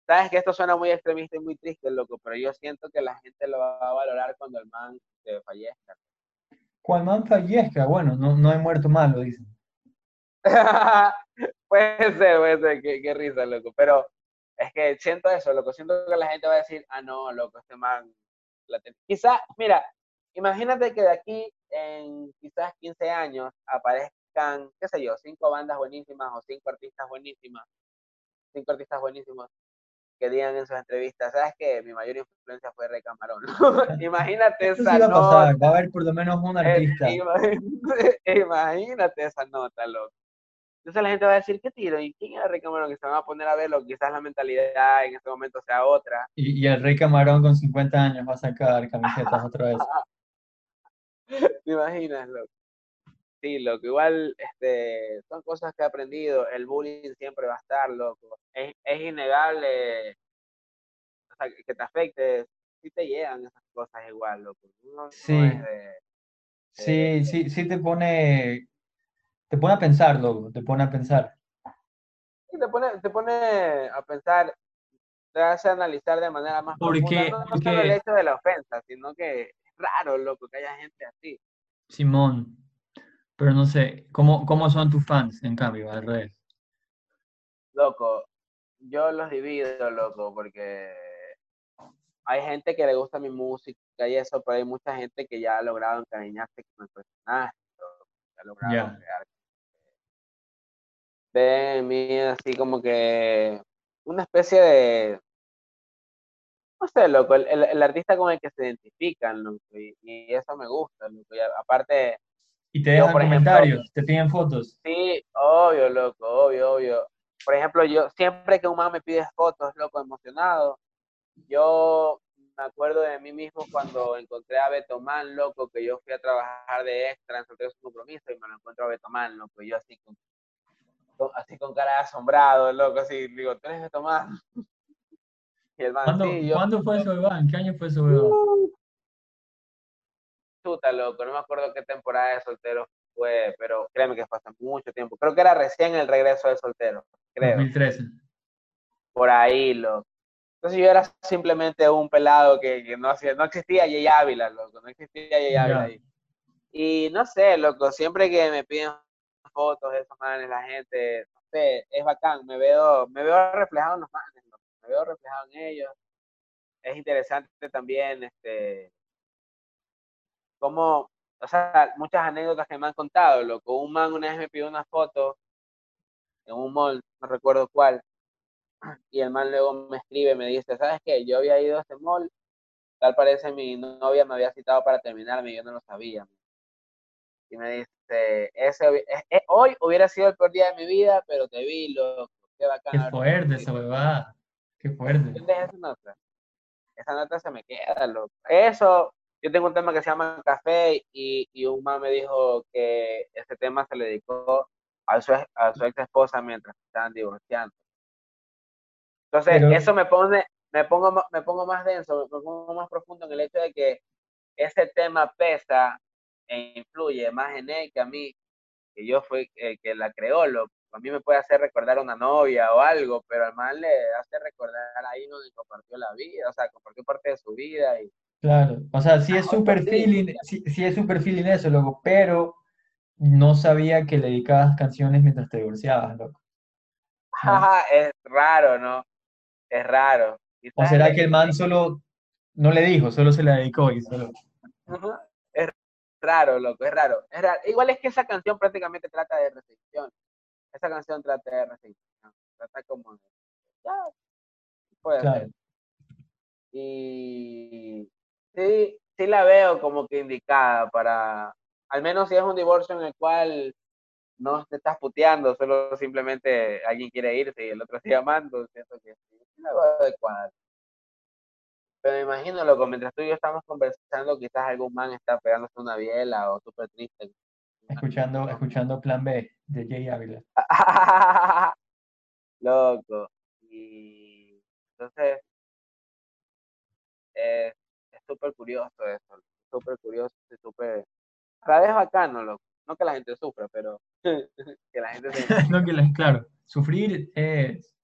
Speaker 2: Sabes que esto suena muy extremista y muy triste, loco, pero yo siento que la gente lo va a valorar cuando el man se fallezca.
Speaker 1: Cuando el man fallezca, bueno, no, no he muerto mal, lo dicen.
Speaker 2: puede ser, puede ser, qué, risa, loco. Pero es que siento eso, loco. Siento que la gente va a decir, ah, no, loco, este man. Quizá, mira, imagínate que de aquí en quizás 15 años aparezca qué sé yo, cinco bandas buenísimas o cinco artistas buenísimas, cinco artistas buenísimos que digan en sus entrevistas, ¿sabes qué? Mi mayor influencia fue Rey Camarón. imagínate esa
Speaker 1: nota.
Speaker 2: Va,
Speaker 1: a haber por lo menos un artista.
Speaker 2: imagínate, esa nota, loco. Entonces la gente va a decir, ¿qué tiro? ¿Y quién es Rey Camarón? Que se van a poner a verlo, quizás la mentalidad en este momento sea otra.
Speaker 1: Y, y el Rey Camarón con 50 años va a sacar camisetas otra vez.
Speaker 2: ¿Te imaginas, loco? Sí, loco, igual este, son cosas que he aprendido. El bullying siempre va a estar, loco. Es, es innegable que te afecte. Sí te llegan esas cosas igual, loco.
Speaker 1: sí. sí, sí, sí te pone, te pone a pensar, loco, te pone a pensar.
Speaker 2: Sí, te pone, te pone a pensar, te hace analizar de manera más
Speaker 1: ¿Por
Speaker 2: profunda.
Speaker 1: No,
Speaker 2: no solo el hecho de la ofensa, sino que es raro, loco, que haya gente así.
Speaker 1: Simón, pero no sé, ¿cómo, cómo son tus fans, en cambio, al revés?
Speaker 2: Loco, yo los divido, loco, porque hay gente que le gusta mi música y eso, pero hay mucha gente que ya ha logrado encariñarse con el personaje, que ha logrado crear. Ven en mí así como que una especie de, no sé, loco, el, el, artista con el que se identifican, loco, y, y eso me gusta, loco, y aparte
Speaker 1: y te dejan comentarios, te piden fotos.
Speaker 2: Sí, obvio, loco, obvio, obvio. Por ejemplo, yo siempre que un man me pide fotos, loco, emocionado, yo me acuerdo de mí mismo cuando encontré a Betomán, loco, que yo fui a trabajar de extra en Soltero Su Compromiso y me lo encuentro a Betomán, loco, y yo así con, así con cara de asombrado, loco, así, digo, ¿tú eres Betomán?
Speaker 1: Y el man, ¿Cuándo, sí, ¿Cuándo fue eso, Iván? ¿Qué año fue eso, Iván? Uh,
Speaker 2: chuta, loco, no me acuerdo qué temporada de soltero fue, pero créeme que fue hace mucho tiempo. Creo que era recién el regreso de soltero, creo.
Speaker 1: 2013.
Speaker 2: Por ahí, loco. Entonces yo era simplemente un pelado que, no hacía, no existía Jay Ávila, loco, no existía Jay Ávila ahí. Y no sé, loco, siempre que me piden fotos de esos manes, la gente, no sé, es bacán, me veo, me veo reflejado en los manes, me veo reflejado en ellos. Es interesante también, este, como, o sea, muchas anécdotas que me han contado, loco. Un man una vez me pidió una foto en un mall, no recuerdo cuál, y el man luego me escribe, me dice, ¿sabes qué? Yo había ido a ese mall, tal parece mi novia me había citado para terminarme y yo no lo sabía. Y me dice, ese, e, hoy hubiera sido el peor día de mi vida, pero te vi, loco.
Speaker 1: Qué bacán. Qué fuerte esa huevada. Qué fuerte.
Speaker 2: Esa nota? Esa nota se me queda, loco. Eso, yo tengo un tema que se llama Café y, y un man me dijo que ese tema se le dedicó a su, a su ex esposa mientras estaban divorciando. Entonces, eso me pone, me pongo, me pongo más denso, me pongo más profundo en el hecho de que ese tema pesa e influye más en él que a mí, que yo fui el que la creó, lo, a mí me puede hacer recordar a una novia o algo, pero al man le hace recordar ahí donde compartió la vida, o sea, compartió parte de su vida y
Speaker 1: Claro, o sea, sí es super feeling, sí, es super feeling eso, loco, pero no sabía que le dedicabas canciones mientras te divorciabas, loco.
Speaker 2: es raro, ¿no? Es raro.
Speaker 1: ¿O será que el man solo no le dijo, solo se la dedicó y solo...
Speaker 2: Es raro, loco, es raro. es raro. Igual es que esa canción prácticamente trata de recepción. Esa canción trata de recepción. Trata como Ya, puede ser. Y sí, sí la veo como que indicada para, al menos si es un divorcio en el cual no te estás puteando, solo simplemente alguien quiere irse y el otro sigue amando, siento que sí, la veo adecuada. Pero me imagino, loco, mientras tú y yo estamos conversando, quizás algún man está pegándose una biela o súper triste.
Speaker 1: Escuchando, escuchando Plan B de Jay Ávila.
Speaker 2: loco. Y entonces, es súper curioso eso, súper curioso y súper cada vez bacano, loco. No que la gente sufra, pero que la gente
Speaker 1: no que la, claro, sufrir es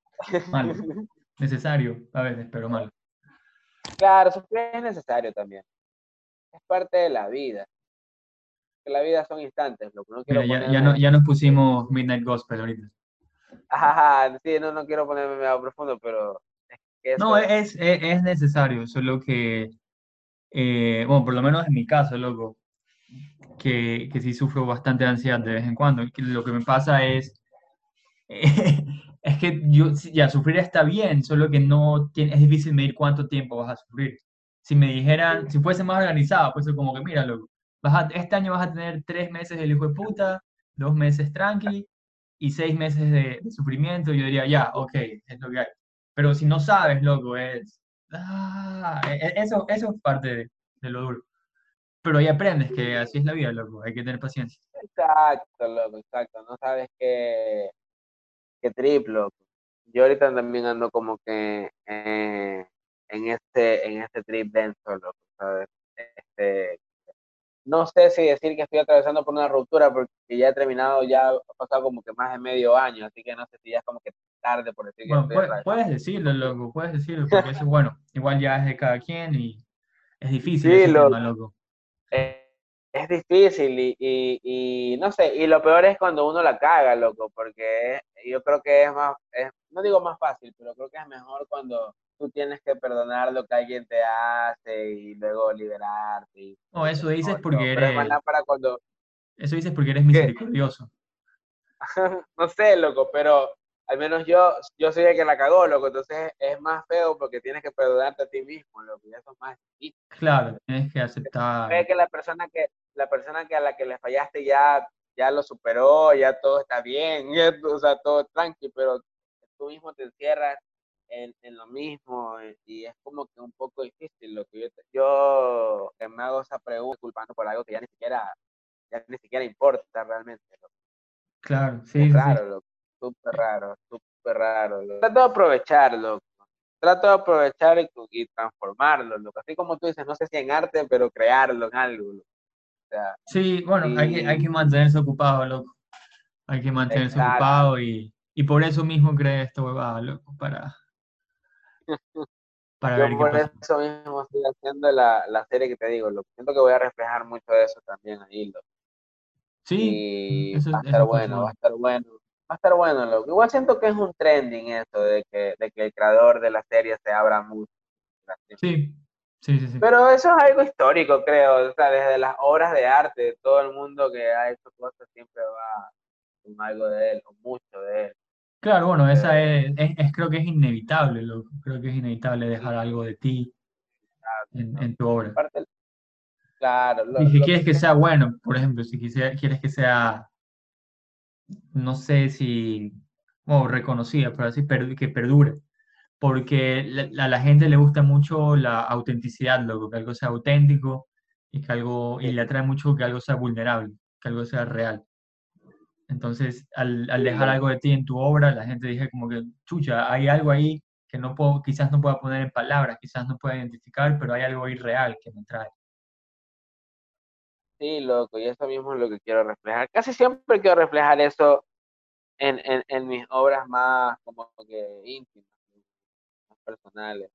Speaker 1: malo, necesario a veces, pero malo.
Speaker 2: Claro, sufrir es necesario también. Es parte de la vida. Que la vida son instantes, loco. No quiero
Speaker 1: ya, ya, no, ya nos pusimos Midnight Gospel ahorita.
Speaker 2: Ajá, sí, no, no quiero ponerme medio profundo, pero...
Speaker 1: no, es, es, es, necesario, solo que, eh, bueno, por lo menos en mi caso, loco, que, que sí sufro bastante ansiedad de vez en cuando. Lo que me pasa es, es que yo, ya sufrir está bien, solo que no tiene, es difícil medir cuánto tiempo vas a sufrir. Si me dijeran, si fuese más organizado, pues como que mira, loco, vas este año vas a tener tres meses de hijo de puta, dos meses tranqui y seis meses de, sufrimiento, yo diría, ya, ok, es lo que hay. Pero si no sabes, loco, es... Ah, e, e, eso, eso es parte de, de lo duro. Pero ahí aprendes que así es la vida, loco, hay que tener paciencia.
Speaker 2: Exacto, loco, exacto. No sabes qué, qué triplo. Yo ahorita también ando como que eh, en este en este trip denso, loco, ¿sabes? Este, no sé si decir que estoy atravesando por una ruptura porque ya he terminado, ya ha pasado como que más de medio año, así que no sé si ya es como que tarde por decir
Speaker 1: bueno, puedes, decirlo, loco, puedes decirlo, porque eso es bueno. Igual ya es de cada quien y es difícil. Sí, loco
Speaker 2: es difícil y, y, no sé, y lo peor es cuando uno la caga, loco, porque yo creo que es más, no digo más fácil, pero creo que es mejor cuando tú tienes que perdonar lo que alguien te hace y luego liberarte.
Speaker 1: no, eso dices porque eres...
Speaker 2: Para cuando...
Speaker 1: Eso dices porque eres misericordioso.
Speaker 2: no sé, loco, pero al menos yo, yo soy el que la cagó, loco, entonces es más feo porque tienes que perdonarte a ti mismo, loco, y eso es más difícil.
Speaker 1: Claro, tienes que aceptar.
Speaker 2: que la persona que, la persona que a la que le fallaste ya, ya lo superó, ya todo está bien, o sea, todo tranqui, pero tú mismo te encierras en, en, lo mismo y es como que un poco difícil lo que yo, yo me hago esa pregunta culpando por algo que ya ni siquiera, ya ni siquiera importa realmente.
Speaker 1: Claro, sí. Es
Speaker 2: raro, Loco súper raro, súper raro. Trato de aprovecharlo, trato de aprovechar y, transformarlo, loco. así como tú dices, no sé si en arte, pero crearlo en algo.
Speaker 1: sí, bueno, hay, que, hay que mantenerse ocupado, loco. Hay que mantenerse ocupado y, y, por eso mismo creé esto huevada, loco, para,
Speaker 2: para Yo por eso mismo estoy haciendo la, la, serie que te digo, lo siento que voy a reflejar mucho de eso también ahí, loco.
Speaker 1: Sí,
Speaker 2: eso, va a estar bueno, va a estar bueno va a estar bueno, loco. Igual siento que es un trending eso de que, de que el creador de la serie se abra mucho.
Speaker 1: Sí. Sí, sí, sí.
Speaker 2: Pero eso es algo histórico, creo. O sea, desde las obras de arte, todo el mundo que ha hecho cosas siempre va con algo de él, con mucho de él.
Speaker 1: Claro, bueno, esa es, es, creo que es inevitable, loco. Creo que es inevitable dejar algo de ti en, en tu obra.
Speaker 2: claro.
Speaker 1: y si quieres que sea bueno, por ejemplo, si quieres que sea no sé si, bueno, reconocida, pero así que perdure. Porque a la gente le gusta mucho la autenticidad, loco, que algo sea auténtico y que algo, y le atrae mucho que algo sea vulnerable, que algo sea real. Entonces, al, dejar algo de ti en tu obra, la gente dice como que, chucha, hay algo ahí que no quizás no pueda poner en palabras, quizás no pueda identificar, pero hay algo ahí real que me trae.
Speaker 2: Sí, loco, y eso mismo es lo que quiero reflejar. Casi siempre quiero reflejar eso en, en, en mis obras más como que íntimas, más personales.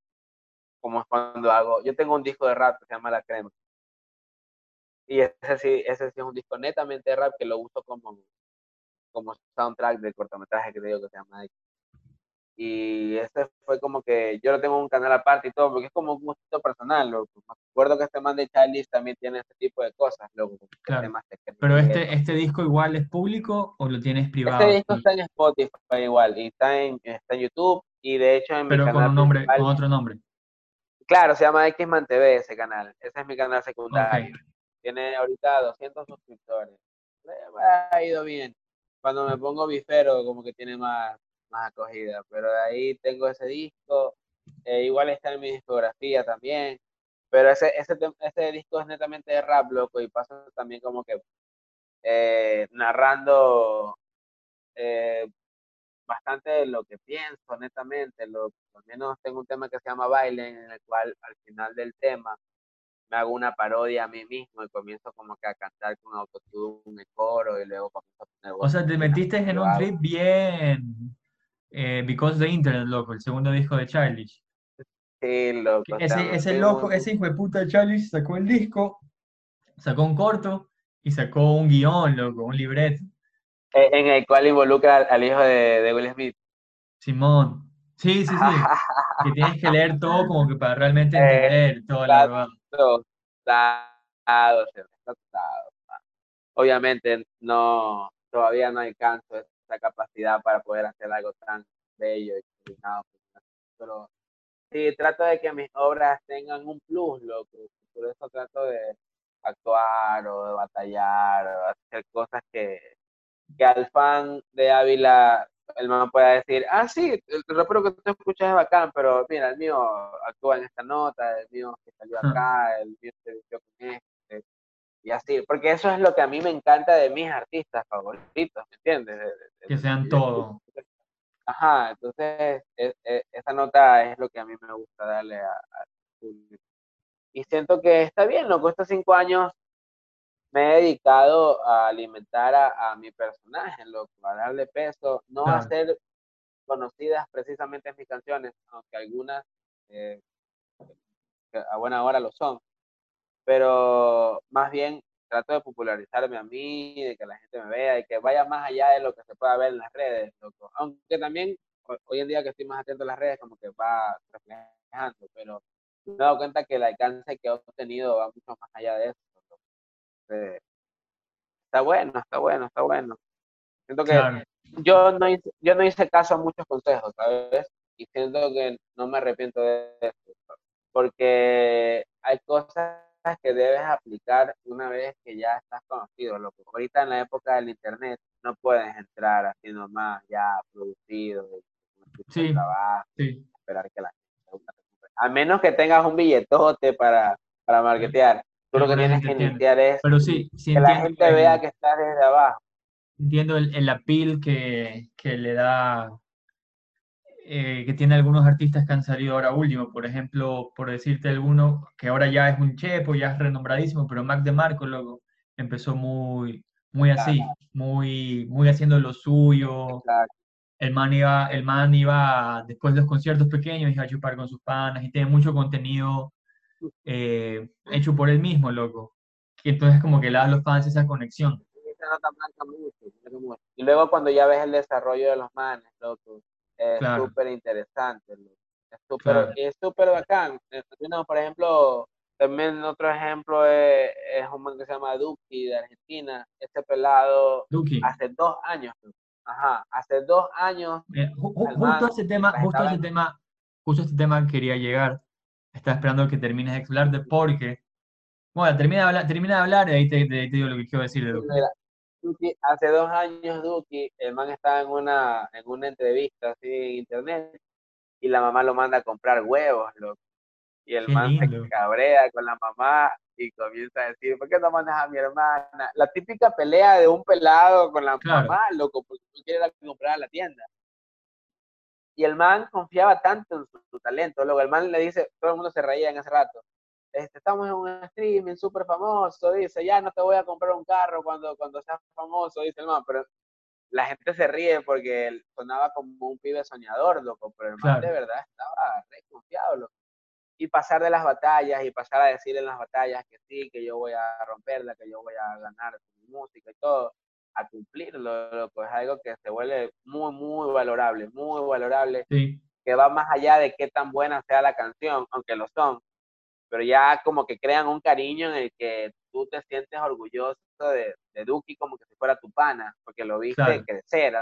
Speaker 2: Como es cuando hago, yo tengo un disco de rap que se llama La Crema. Y ese sí, ese sí es un disco netamente de rap que lo uso como, como soundtrack del cortometraje que te digo que se llama y ese fue como que yo lo tengo un canal aparte y todo, porque es como un gusto personal, loco. Me acuerdo que este man de Charlie también tiene ese tipo de cosas, loco.
Speaker 1: Claro. Pero este, este disco igual es público o lo tienes privado?
Speaker 2: Este disco está en Spotify igual, y está en, está en YouTube, y de hecho en
Speaker 1: Pero
Speaker 2: mi
Speaker 1: con un nombre, con otro nombre.
Speaker 2: Claro, se llama Xman TV ese canal. Ese es mi canal secundario. Tiene ahorita 200 suscriptores. Me ha ido bien. Cuando me pongo bifero, como que tiene más, más acogida. Pero de ahí tengo ese disco, eh, igual está en mi discografía también. Pero ese, ese, ese disco es netamente de rap, loco, y pasa también como que eh, narrando eh, bastante de lo que pienso, netamente. Lo, al menos tengo un tema que se llama Baile, en el cual al final del tema me hago una parodia a mí mismo y comienzo como que a cantar con autotune, coro y luego comienzo a poner
Speaker 1: O sea, te metiste en un trip bien eh, Because the Internet, loco, el segundo disco de Childish.
Speaker 2: Sí, loco.
Speaker 1: Ese, ese loco, ese hijo de puta de Childish sacó el disco, sacó un corto y sacó un guion, loco, un libreto.
Speaker 2: E, en el cual involucra al hijo de, de Will Smith.
Speaker 1: Simón. Sí, sí, sí. que tienes que leer todo como que para realmente entender todo la verdad.
Speaker 2: Obviamente no, todavía no alcanzo esa capacidad para poder hacer algo tan bello y coordinado. Pero sí, trato de que mis obras tengan un plus, loco. Por eso trato de actuar o de batallar o hacer cosas que, que al fan de Ávila el man pueda decir, ah, sí, el rapero que tú escuchas es bacán, pero mira, el mío actúa en esta nota, el mío que salió acá, el mío se vistió con este, y así, porque eso es lo que a mí me encanta de mis artistas favoritos, ¿me entiendes?
Speaker 1: que sean todo.
Speaker 2: Ajá, entonces esa nota es lo que a mí me gusta darle a, público. Y siento que está bien, loco, estos cinco años me he dedicado a alimentar a, mi personaje, loco, a darle peso, no a ser conocidas precisamente en mis canciones, aunque algunas eh, a buena hora lo son, pero más bien trato de popularizarme a mí, de que la gente me vea y que vaya más allá de lo que se pueda ver en las redes, loco. Aunque también hoy en día que estoy más atento a las redes, como que va reflejando, pero me he dado cuenta que el alcance que he obtenido va mucho más allá de eso. Este, está bueno, está bueno, está bueno. Siento que yo, no hice, yo no hice caso a muchos consejos, ¿sabes? Y siento que no me arrepiento de eso, porque hay cosas que debes aplicar una vez que ya estás conocido. Ahorita en la época del internet no puedes entrar así nomás ya producido,
Speaker 1: sí, trabajo,
Speaker 2: esperar que la gente a menos que tengas un billetote para, para marketear. Tú lo que tienes que iniciar es
Speaker 1: Pero sí,
Speaker 2: que la gente vea que estás desde abajo.
Speaker 1: Entiendo el, el appeal que, que le da, eh, que tiene algunos artistas que han salido ahora último. Por ejemplo, por decirte alguno, que ahora ya es un chepo, ya es renombradísimo, pero Mac de Marco luego empezó muy, muy así, muy, muy haciendo lo suyo. El man, iba, el man iba, después de los conciertos pequeños, iba a chupar con sus panas y tiene mucho contenido eh, hecho por él mismo, loco. Y entonces como que le da a los fans esa conexión.
Speaker 2: Y luego cuando ya ves el desarrollo de los manes, loco, es súper interesante. Es súper es súper bacán. Eh, por ejemplo, también otro ejemplo es, un man que se llama Duki de Argentina. Este pelado hace dos años. Ajá, hace dos años.
Speaker 1: justo ese tema, justo ese tema, justo este tema quería llegar estaba esperando que termines de explorarte porque, bueno, termina de hablar, termina de hablar y ahí te, digo lo que quiero decir de
Speaker 2: Duki. Hace dos años Duki, el man estaba en una, en una entrevista así en internet y la mamá lo manda a comprar huevos, loco. Y el man se cabrea con la mamá y comienza a decir, ¿por qué no mandas a mi hermana? La típica pelea de un pelado con la mamá, loco, porque no quiere comprar a la tienda. Y el man confiaba tanto en su, talento. Luego el man le dice, todo el mundo se reía en ese rato. Este, estamos en un streaming súper famoso, dice, ya no te voy a comprar un carro cuando, cuando seas famoso, dice el man, pero la gente se ríe porque él sonaba como un pibe soñador, loco, pero el man de verdad estaba re confiado, loco. y pasar de las batallas y pasar a decir en las batallas que sí, que yo voy a romperla, que yo voy a ganar mi música y todo, a cumplirlo, pues es algo que se vuelve muy, muy valorable, muy valorable, que va más allá de qué tan buena sea la canción, aunque lo son, pero ya como que crean un cariño en el que tú te sientes orgulloso de, de Duki como que si fuera tu pana, porque lo viste crecer,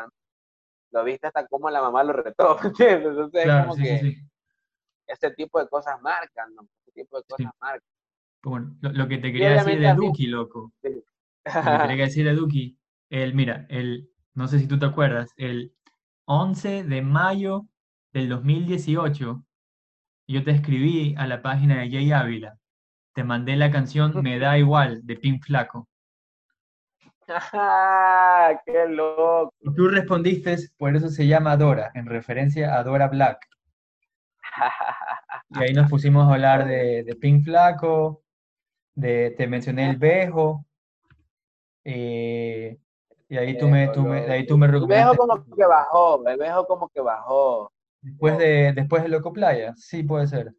Speaker 2: lo viste hasta como la mamá lo retó, ¿entiendes? Entonces es como que ese tipo de cosas marcan, ¿no? Ese tipo de cosas marcan.
Speaker 1: Bueno, lo, que te quería decir de Duki, loco. lo que te quería decir de Duki, el, mira, el, no sé si tú te acuerdas, el 11 de mayo del 2018, yo te escribí a la página de Jay Ávila, te mandé la canción Me da igual de Pink Flaco.
Speaker 2: ¡Qué loco!
Speaker 1: Y tú respondiste, por eso se llama Dora, en referencia a Dora Black. y ahí nos pusimos a hablar de, de Pink Flaco, de, te mencioné el Bejo, eh, y ahí tú me, tú me, ahí tú me
Speaker 2: recomendaste. El Bejo como que bajó, el Bejo como que bajó.
Speaker 1: Después de, después de Loco Playa, sí puede ser.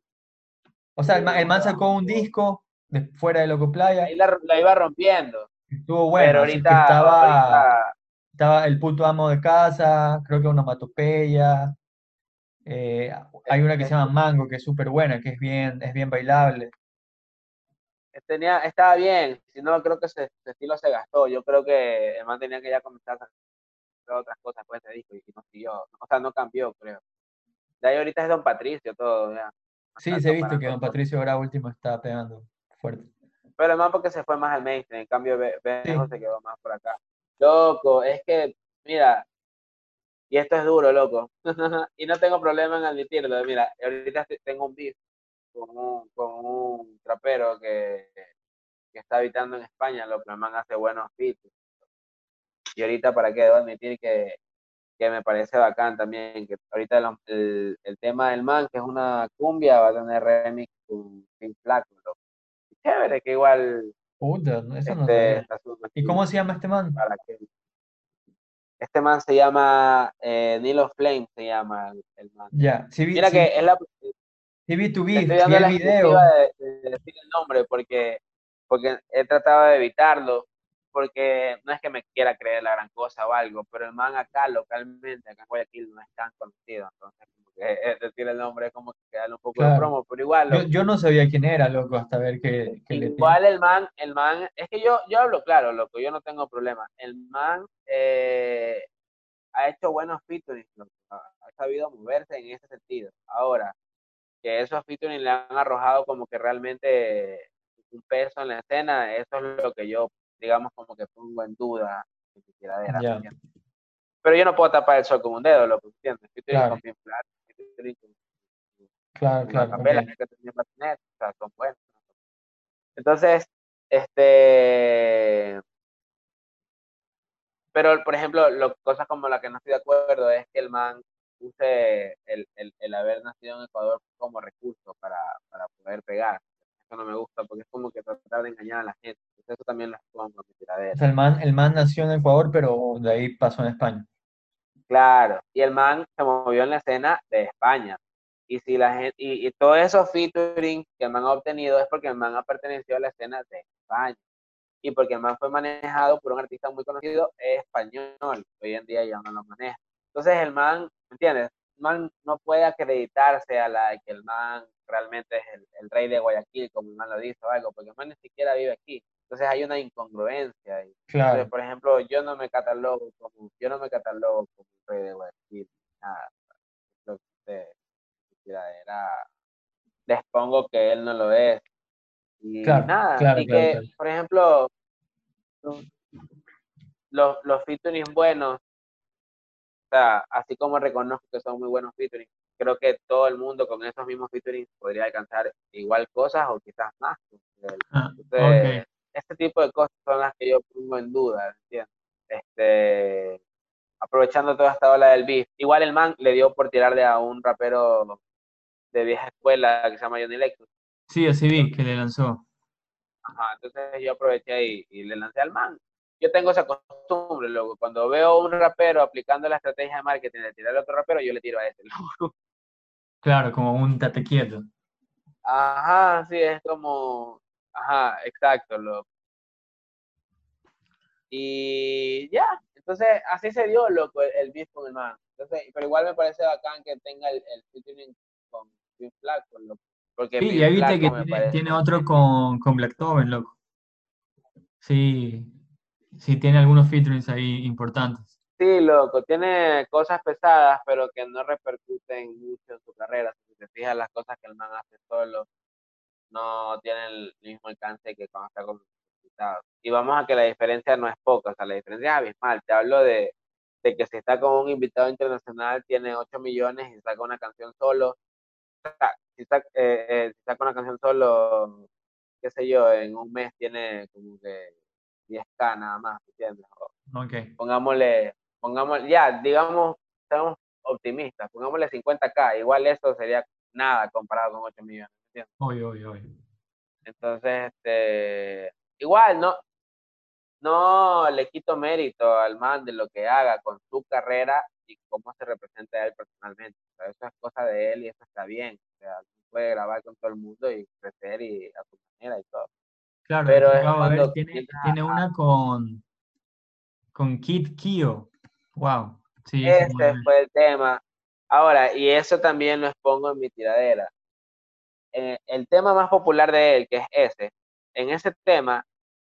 Speaker 1: O sea, el man, sacó un disco de, fuera de Loco Playa.
Speaker 2: Ahí la, iba rompiendo.
Speaker 1: Estuvo bueno. Pero ahorita, estaba, estaba el puto amo de casa, creo que una matopeya. Eh, hay una que se llama Mango, que es súper buena, que es bien, es bien bailable.
Speaker 2: Tenía, estaba bien, si no, creo que ese, estilo se gastó. Yo creo que el man tenía que ya comenzar a hacer otras cosas después de ese disco y no siguió. O sea, no cambió, creo. De ahí ahorita es Don Patricio, todo, ya.
Speaker 1: Sí, se ha visto que Don Patricio ahora último está pegando fuerte.
Speaker 2: Pero más porque se fue más al mainstream, en cambio Benjo se quedó más por acá. Loco, es que, mira, y esto es duro, loco. y no tengo problema en admitirlo. Mira, ahorita tengo un beef con un, con un trapero que, que, está habitando en España, lo que el man hace buenos beats. Y ahorita, ¿para qué debo admitir que, que me parece bacán también? Que ahorita el, el, tema del man, que es una cumbia, va a tener remix con Pink Chévere, que igual.
Speaker 1: Puta, eso no este, ¿Y cómo se llama este man? Para que,
Speaker 2: este man se llama eh, Nilo Flame, se llama el, man.
Speaker 1: Ya,
Speaker 2: sí, Mira que es la.
Speaker 1: Sí, vi tu video, video.
Speaker 2: De, decir el nombre porque, porque he tratado de evitarlo, porque no es que me quiera creer la gran cosa o algo, pero el man acá localmente, acá en Guayaquil, no es tan conocido, entonces es decir el nombre es como que darle un poco de promo, pero igual.
Speaker 1: Yo, no sabía quién era, loco, hasta ver que,
Speaker 2: Igual el man, el man, es que yo, yo hablo claro, loco, yo no tengo problema. El man eh, ha hecho buenos featuring, ha, sabido moverse en ese sentido. Ahora, que esos featuring le han arrojado como que realmente un peso en la escena, eso es lo que yo, digamos, como que pongo en duda. Pero yo no puedo tapar el sol con un dedo, lo que entiendes. Claro.
Speaker 1: Claro, claro.
Speaker 2: Entonces, este, pero por ejemplo, lo, cosas como la que no estoy de acuerdo es que el man use el, el, el haber nacido en Ecuador como recurso para, para, poder pegar. Eso no me gusta porque es como que tratar de engañar a la gente. eso también lo pongo
Speaker 1: mi tiradera. O sea, el man, el man nació en Ecuador, pero de ahí pasó en España.
Speaker 2: Claro, y el man se movió en la escena de España. Y si la gente, y, y todos esos featuring que el man ha obtenido es porque el man ha pertenecido a la escena de España. Y porque el man fue manejado por un artista muy conocido español. Hoy en día ya no lo maneja. Entonces el man, ¿me entiendes? El man no puede acreditarse a la que el man realmente es el, rey de Guayaquil, como el man lo dice o algo, porque el man ni siquiera vive aquí. Entonces hay una incongruencia ahí. Claro. por ejemplo, yo no me catalogo como, yo no me catalogo como rey de Guayaquil, nada. Lo que era, les pongo que él no lo es. Y nada, y que, por ejemplo, los, los featuring buenos, o sea, así como reconozco que son muy buenos featuring, creo que todo el mundo con esos mismos featuring podría alcanzar igual cosas o quizás más. Ah, este tipo de cosas son las que yo pongo en duda, ¿entiendes? Este, aprovechando toda esta ola del beef. Igual el man le dio por tirarle a un rapero de vieja escuela que se llama Johnny Lexus.
Speaker 1: Sí, así vi que le lanzó.
Speaker 2: Ajá, entonces yo aproveché y, y, le lancé al man. Yo tengo esa costumbre, luego, cuando veo un rapero aplicando la estrategia de marketing de tirar a otro rapero, yo le tiro a este.
Speaker 1: Claro, como un tate quieto.
Speaker 2: Ajá, sí, es como, ajá, exacto, loco. Y ya, entonces así se dio, loco, el, el beef con el man. Entonces, pero igual me parece bacán que tenga el, el featuring con Big Flag, loco. Porque
Speaker 1: Sí, ya viste
Speaker 2: Flaco
Speaker 1: que tiene otro con, con Black Toven, loco. Sí, sí tiene algunos featurings ahí importantes.
Speaker 2: Sí, loco, tiene cosas pesadas, pero que no repercuten mucho en su carrera. Si te fijas, las cosas que el man hace solo no tienen el mismo alcance que cuando está con los invitados. Y vamos a que la diferencia no es poca, o sea, la diferencia es abismal. Te hablo de, de que si está con un invitado internacional, tiene 8 millones y saca una canción solo. O sea, si saca, eh, eh, si saca una canción solo, qué sé yo, en un mes tiene como que 10k nada más, ¿entiendes? O-
Speaker 1: Ok,
Speaker 2: pongámosle, pongámosle, ya, digamos, seamos optimistas, pongámosle 50k, igual eso sería nada comparado con 8 millones,
Speaker 1: obvio, obvio, obvio.
Speaker 2: Entonces, este, igual, no, no le quito mérito al man de lo que haga con su carrera y cómo se representa a él personalmente. O sea, eso es cosa de él y eso está bien. O sea, puede grabar con todo el mundo y crecer y a su manera y todo.
Speaker 1: Claro,
Speaker 2: Pero es
Speaker 1: de ver, tiene, tiene una con, con Kid Kio. Wow. Sí,
Speaker 2: Ese fue el tema. Ahora, y eso también lo expongo en mi tiradera. Eh, el tema más popular de él, que es ese, en ese tema,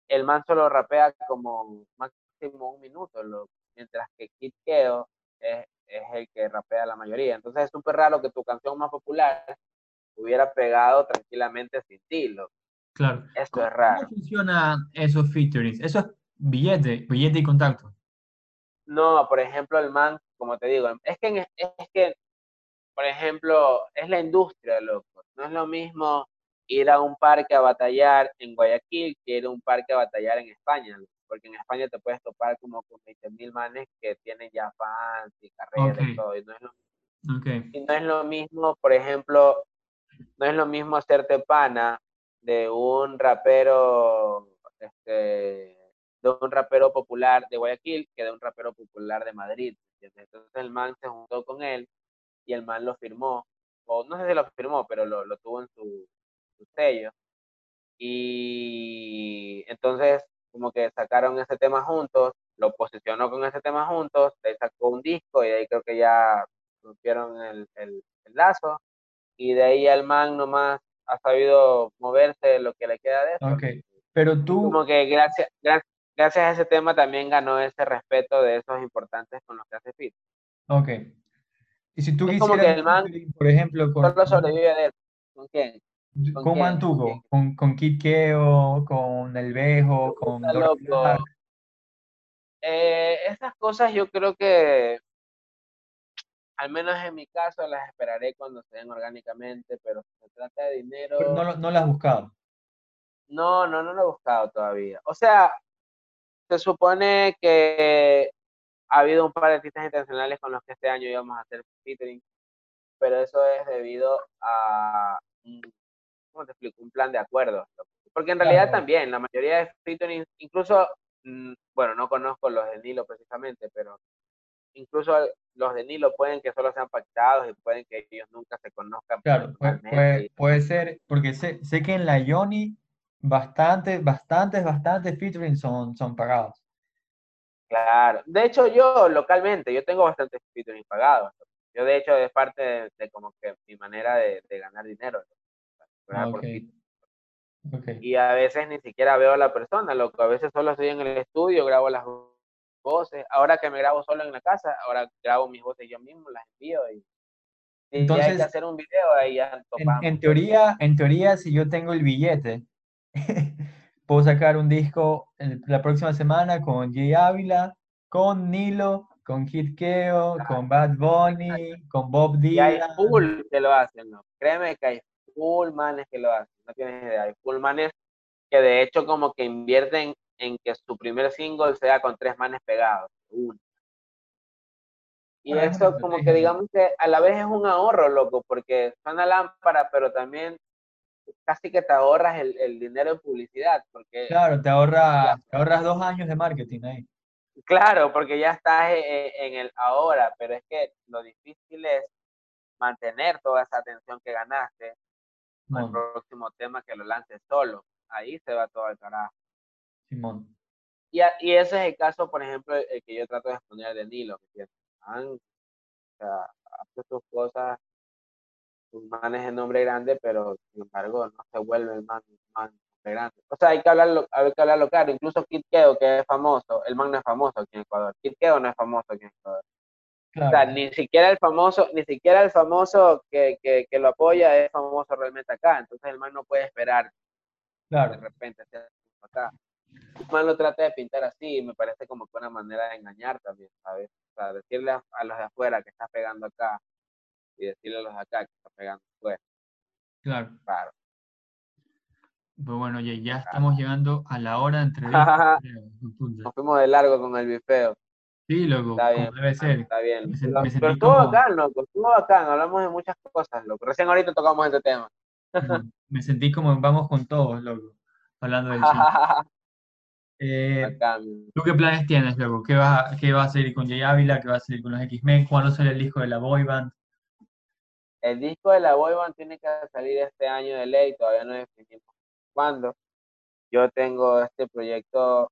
Speaker 2: el man solo rapea como máximo un minuto, lo- mientras que Kid Keo es, es el que rapea la mayoría. Entonces es súper raro que tu canción más popular hubiera pegado tranquilamente sin ti. loco.
Speaker 1: Claro.
Speaker 2: Esto
Speaker 1: ¿Cómo,
Speaker 2: es raro.
Speaker 1: cómo funciona esos featurings? Eso es billete, billete y contacto.
Speaker 2: No, por ejemplo, el man, como te digo, es que, es que, por ejemplo, es la industria, loco. No es lo mismo ir a un parque a batallar en Guayaquil que ir a un parque a batallar en España, loco, porque en España te puedes topar como con 20 mil manes que tienen ya fans y carrera
Speaker 1: Ok.
Speaker 2: y todo. Y no, es lo,
Speaker 1: Ok,
Speaker 2: y no es lo mismo, por ejemplo, no es lo mismo hacerte pana de un rapero, este, de un rapero popular de Guayaquil que de un rapero popular de Madrid. Entonces el man se juntó con él y el man lo firmó, o no sé si lo firmó, pero lo, lo tuvo en su, su sello. Y entonces como que sacaron ese tema juntos, lo posicionó con ese tema juntos, le sacó un disco y de ahí creo que ya rompieron el, el, el lazo y de ahí el man nomás ha sabido moverse lo que le queda de eso.
Speaker 1: ok. Pero tú,
Speaker 2: como que gracias, gracias, gracias a ese tema también ganó ese respeto de esos importantes con los que hace fit.
Speaker 1: ok. Y si tú
Speaker 2: Es como que
Speaker 1: quisieras,
Speaker 2: el man
Speaker 1: por ejemplo, con,
Speaker 2: Solo sobrevive de eso. ¿Con quién? ¿con
Speaker 1: con
Speaker 2: quién?
Speaker 1: Con, con con El Bejo, con.
Speaker 2: Eh, esas cosas yo creo que, al menos en mi caso, las esperaré cuando se den orgánicamente, pero si se trata de dinero,
Speaker 1: Pero no, no lo has buscado.
Speaker 2: no, no, no lo he buscado todavía. O sea, se supone que ha habido un par de artistas internacionales con los que este año íbamos a hacer featuring, pero eso es debido a, un- ¿cómo te explico? Un plan de acuerdo. Porque en realidad
Speaker 1: Claro.
Speaker 2: también, la mayoría de featuring, incluso, mm, bueno, no conozco los de Nilo precisamente, pero incluso los de Nilo pueden que solo sean pactados y pueden que ellos nunca se conozcan
Speaker 1: Claro, puede, puede ser, porque sé, sé que en la Yoni bastantes, bastantes, bastantes featuring son, son pagados.
Speaker 2: Claro. De hecho, yo localmente, yo tengo bastantes featuring pagados. Yo, de hecho, es parte de, de como que mi manera de, de ganar dinero. ¿no? Cobrar por
Speaker 1: Ok,
Speaker 2: feat.
Speaker 1: ok.
Speaker 2: Y a veces ni siquiera veo a la persona, loco. A veces solo estoy en el estudio, grabo las voces. Ahora que me grabo solo en la casa, ahora grabo mis voces yo mismo, las envío y, y ya hay que
Speaker 1: Entonces,
Speaker 2: hacer un video, ahí ya
Speaker 1: En, en teoría, en teoría, si yo tengo el billete, puedo sacar un disco el- la próxima semana con Jay Ávila, con Nilo, con Kid Keo, con Bad Bunny, con Bob
Speaker 2: Y hay
Speaker 1: Dylan.
Speaker 2: full que lo hacen, ¿no? Créeme que hay full manes que lo hacen, no tienes idea. Hay full manes que de hecho como que invierten en que su primer single sea con tres manes pegados. uno. Y
Speaker 1: una
Speaker 2: eso como que digamos que a la vez es un ahorro, loco, porque suena lámpara, pero también casi que te ahorras el, el dinero en publicidad, porque
Speaker 1: Claro, te ahorra, te ahorras dos años de marketing ahí.
Speaker 2: Claro, porque ya estás eh, eh, en el ahora, pero es que lo difícil es mantener toda esa atención que ganaste el próximo tema que lo lance solo. Ahí se va todo al carajo.
Speaker 1: Simón.
Speaker 2: Y, y ese es el caso, por ejemplo, el que yo trato de exponer de Nilo. o sea, hace sus cosas, sus manes en nombre grande, pero sin embargo no se vuelve el man, man grande. O sea, hay que hablarlo, hay que hablarlo claro. Incluso Kid Keo, que es famoso, el man no es famoso aquí en Ecuador. Kid Keo no es famoso aquí en Ecuador. O sea, ni siquiera el famoso, ni siquiera el famoso que, que, que, lo apoya es famoso realmente acá. Entonces el man no puede esperar
Speaker 1: claro.
Speaker 2: de repente acá. El man lo trata de pintar así y me parece como que una manera de engañar también, ¿sabes? O sea, decirle a, los de afuera que está pegando acá y decirle a los acá que está pegando afuera.
Speaker 1: Claro.
Speaker 2: Claro.
Speaker 1: Pues bueno, ya, ya estamos llegando a la hora de entrevista.
Speaker 2: Nos fuimos de largo con el bifeo.
Speaker 1: Sí, loco,
Speaker 2: Está bien,
Speaker 1: debe ser.
Speaker 2: Está bien.
Speaker 1: Me
Speaker 2: Pero
Speaker 1: me
Speaker 2: pero estuvo
Speaker 1: como-
Speaker 2: bacán, loco. Estuvo bacán. Hablamos de muchas cosas, loco. Recién ahorita tocamos este tema.
Speaker 1: Me sentí como en vamos con todos, loco, hablando del cine. Eh. ¿tú qué planes tienes, loco? ¿Qué va, qué va a salir con Jay Ávila? ¿Qué va a salir con los X-Men? ¿Cuándo sale el disco de la boy band?
Speaker 2: El disco de la boy band tiene que salir este año de ley, todavía no definimos cuándo. Yo tengo este proyecto,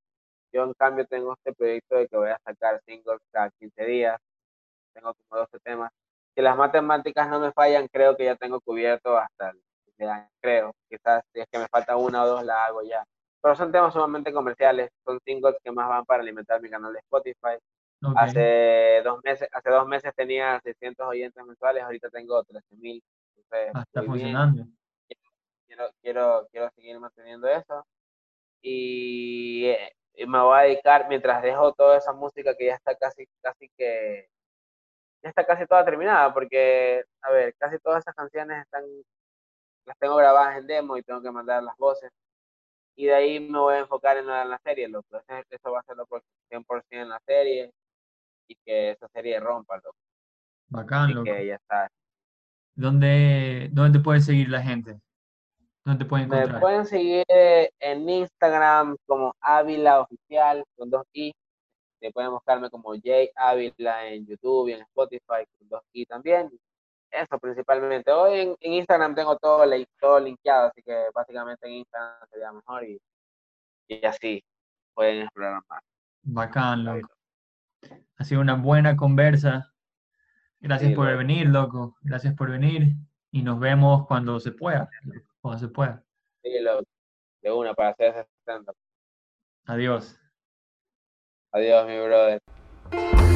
Speaker 2: yo en cambio tengo este proyecto de que voy a sacar singles cada 15 días. Tengo como 12 temas. Si las matemáticas no me fallan, creo que ya tengo cubierto hasta el año, creo. Quizás si es que me falta una o dos, la hago ya. Pero son temas sumamente comerciales, son singles que más van para alimentar mi canal de Spotify.
Speaker 1: Ok,
Speaker 2: Hace dos meses, hace dos meses tenía 600 oyentes mensuales, ahorita tengo 13.000. Entonces,
Speaker 1: ah, está
Speaker 2: bien.
Speaker 1: funcionando.
Speaker 2: Quiero, quiero, quiero seguir manteniendo eso. Y, eh, y me voy a dedicar, mientras dejo toda esa música que ya está casi, casi que, ya está casi toda terminada, porque, a ver, casi todas esas canciones están, las tengo grabadas en demo y tengo que mandar las voces. Y de ahí me voy a enfocar en la, en la serie, loco. Eso, eso va a ser lo por 100% en la serie y que esa serie rompa, loco.
Speaker 1: Bacán, loco.
Speaker 2: que ya está.
Speaker 1: ¿Dónde, dónde te puede seguir la gente? ¿Dónde te pueden
Speaker 2: Me
Speaker 1: encontrar?
Speaker 2: pueden seguir eh, en Instagram como Ávila Oficial con dos i. Se pueden buscarme como Jay Ávila en YouTube y en Spotify con dos i también. Eso principalmente. Hoy en, en Instagram tengo todo, todo linkeado, así que básicamente en Instagram sería mejor y, y así pueden explorar más.
Speaker 1: Bacán, loco. Ha sido una buena conversa. Gracias
Speaker 2: Sí,
Speaker 1: por
Speaker 2: loco.
Speaker 1: venir, loco. Gracias por venir. Y nos vemos cuando se pueda. Cuando se pueda.
Speaker 2: Sí, lo- de una para hacer ese.
Speaker 1: Adiós.
Speaker 2: Adiós, mi brother.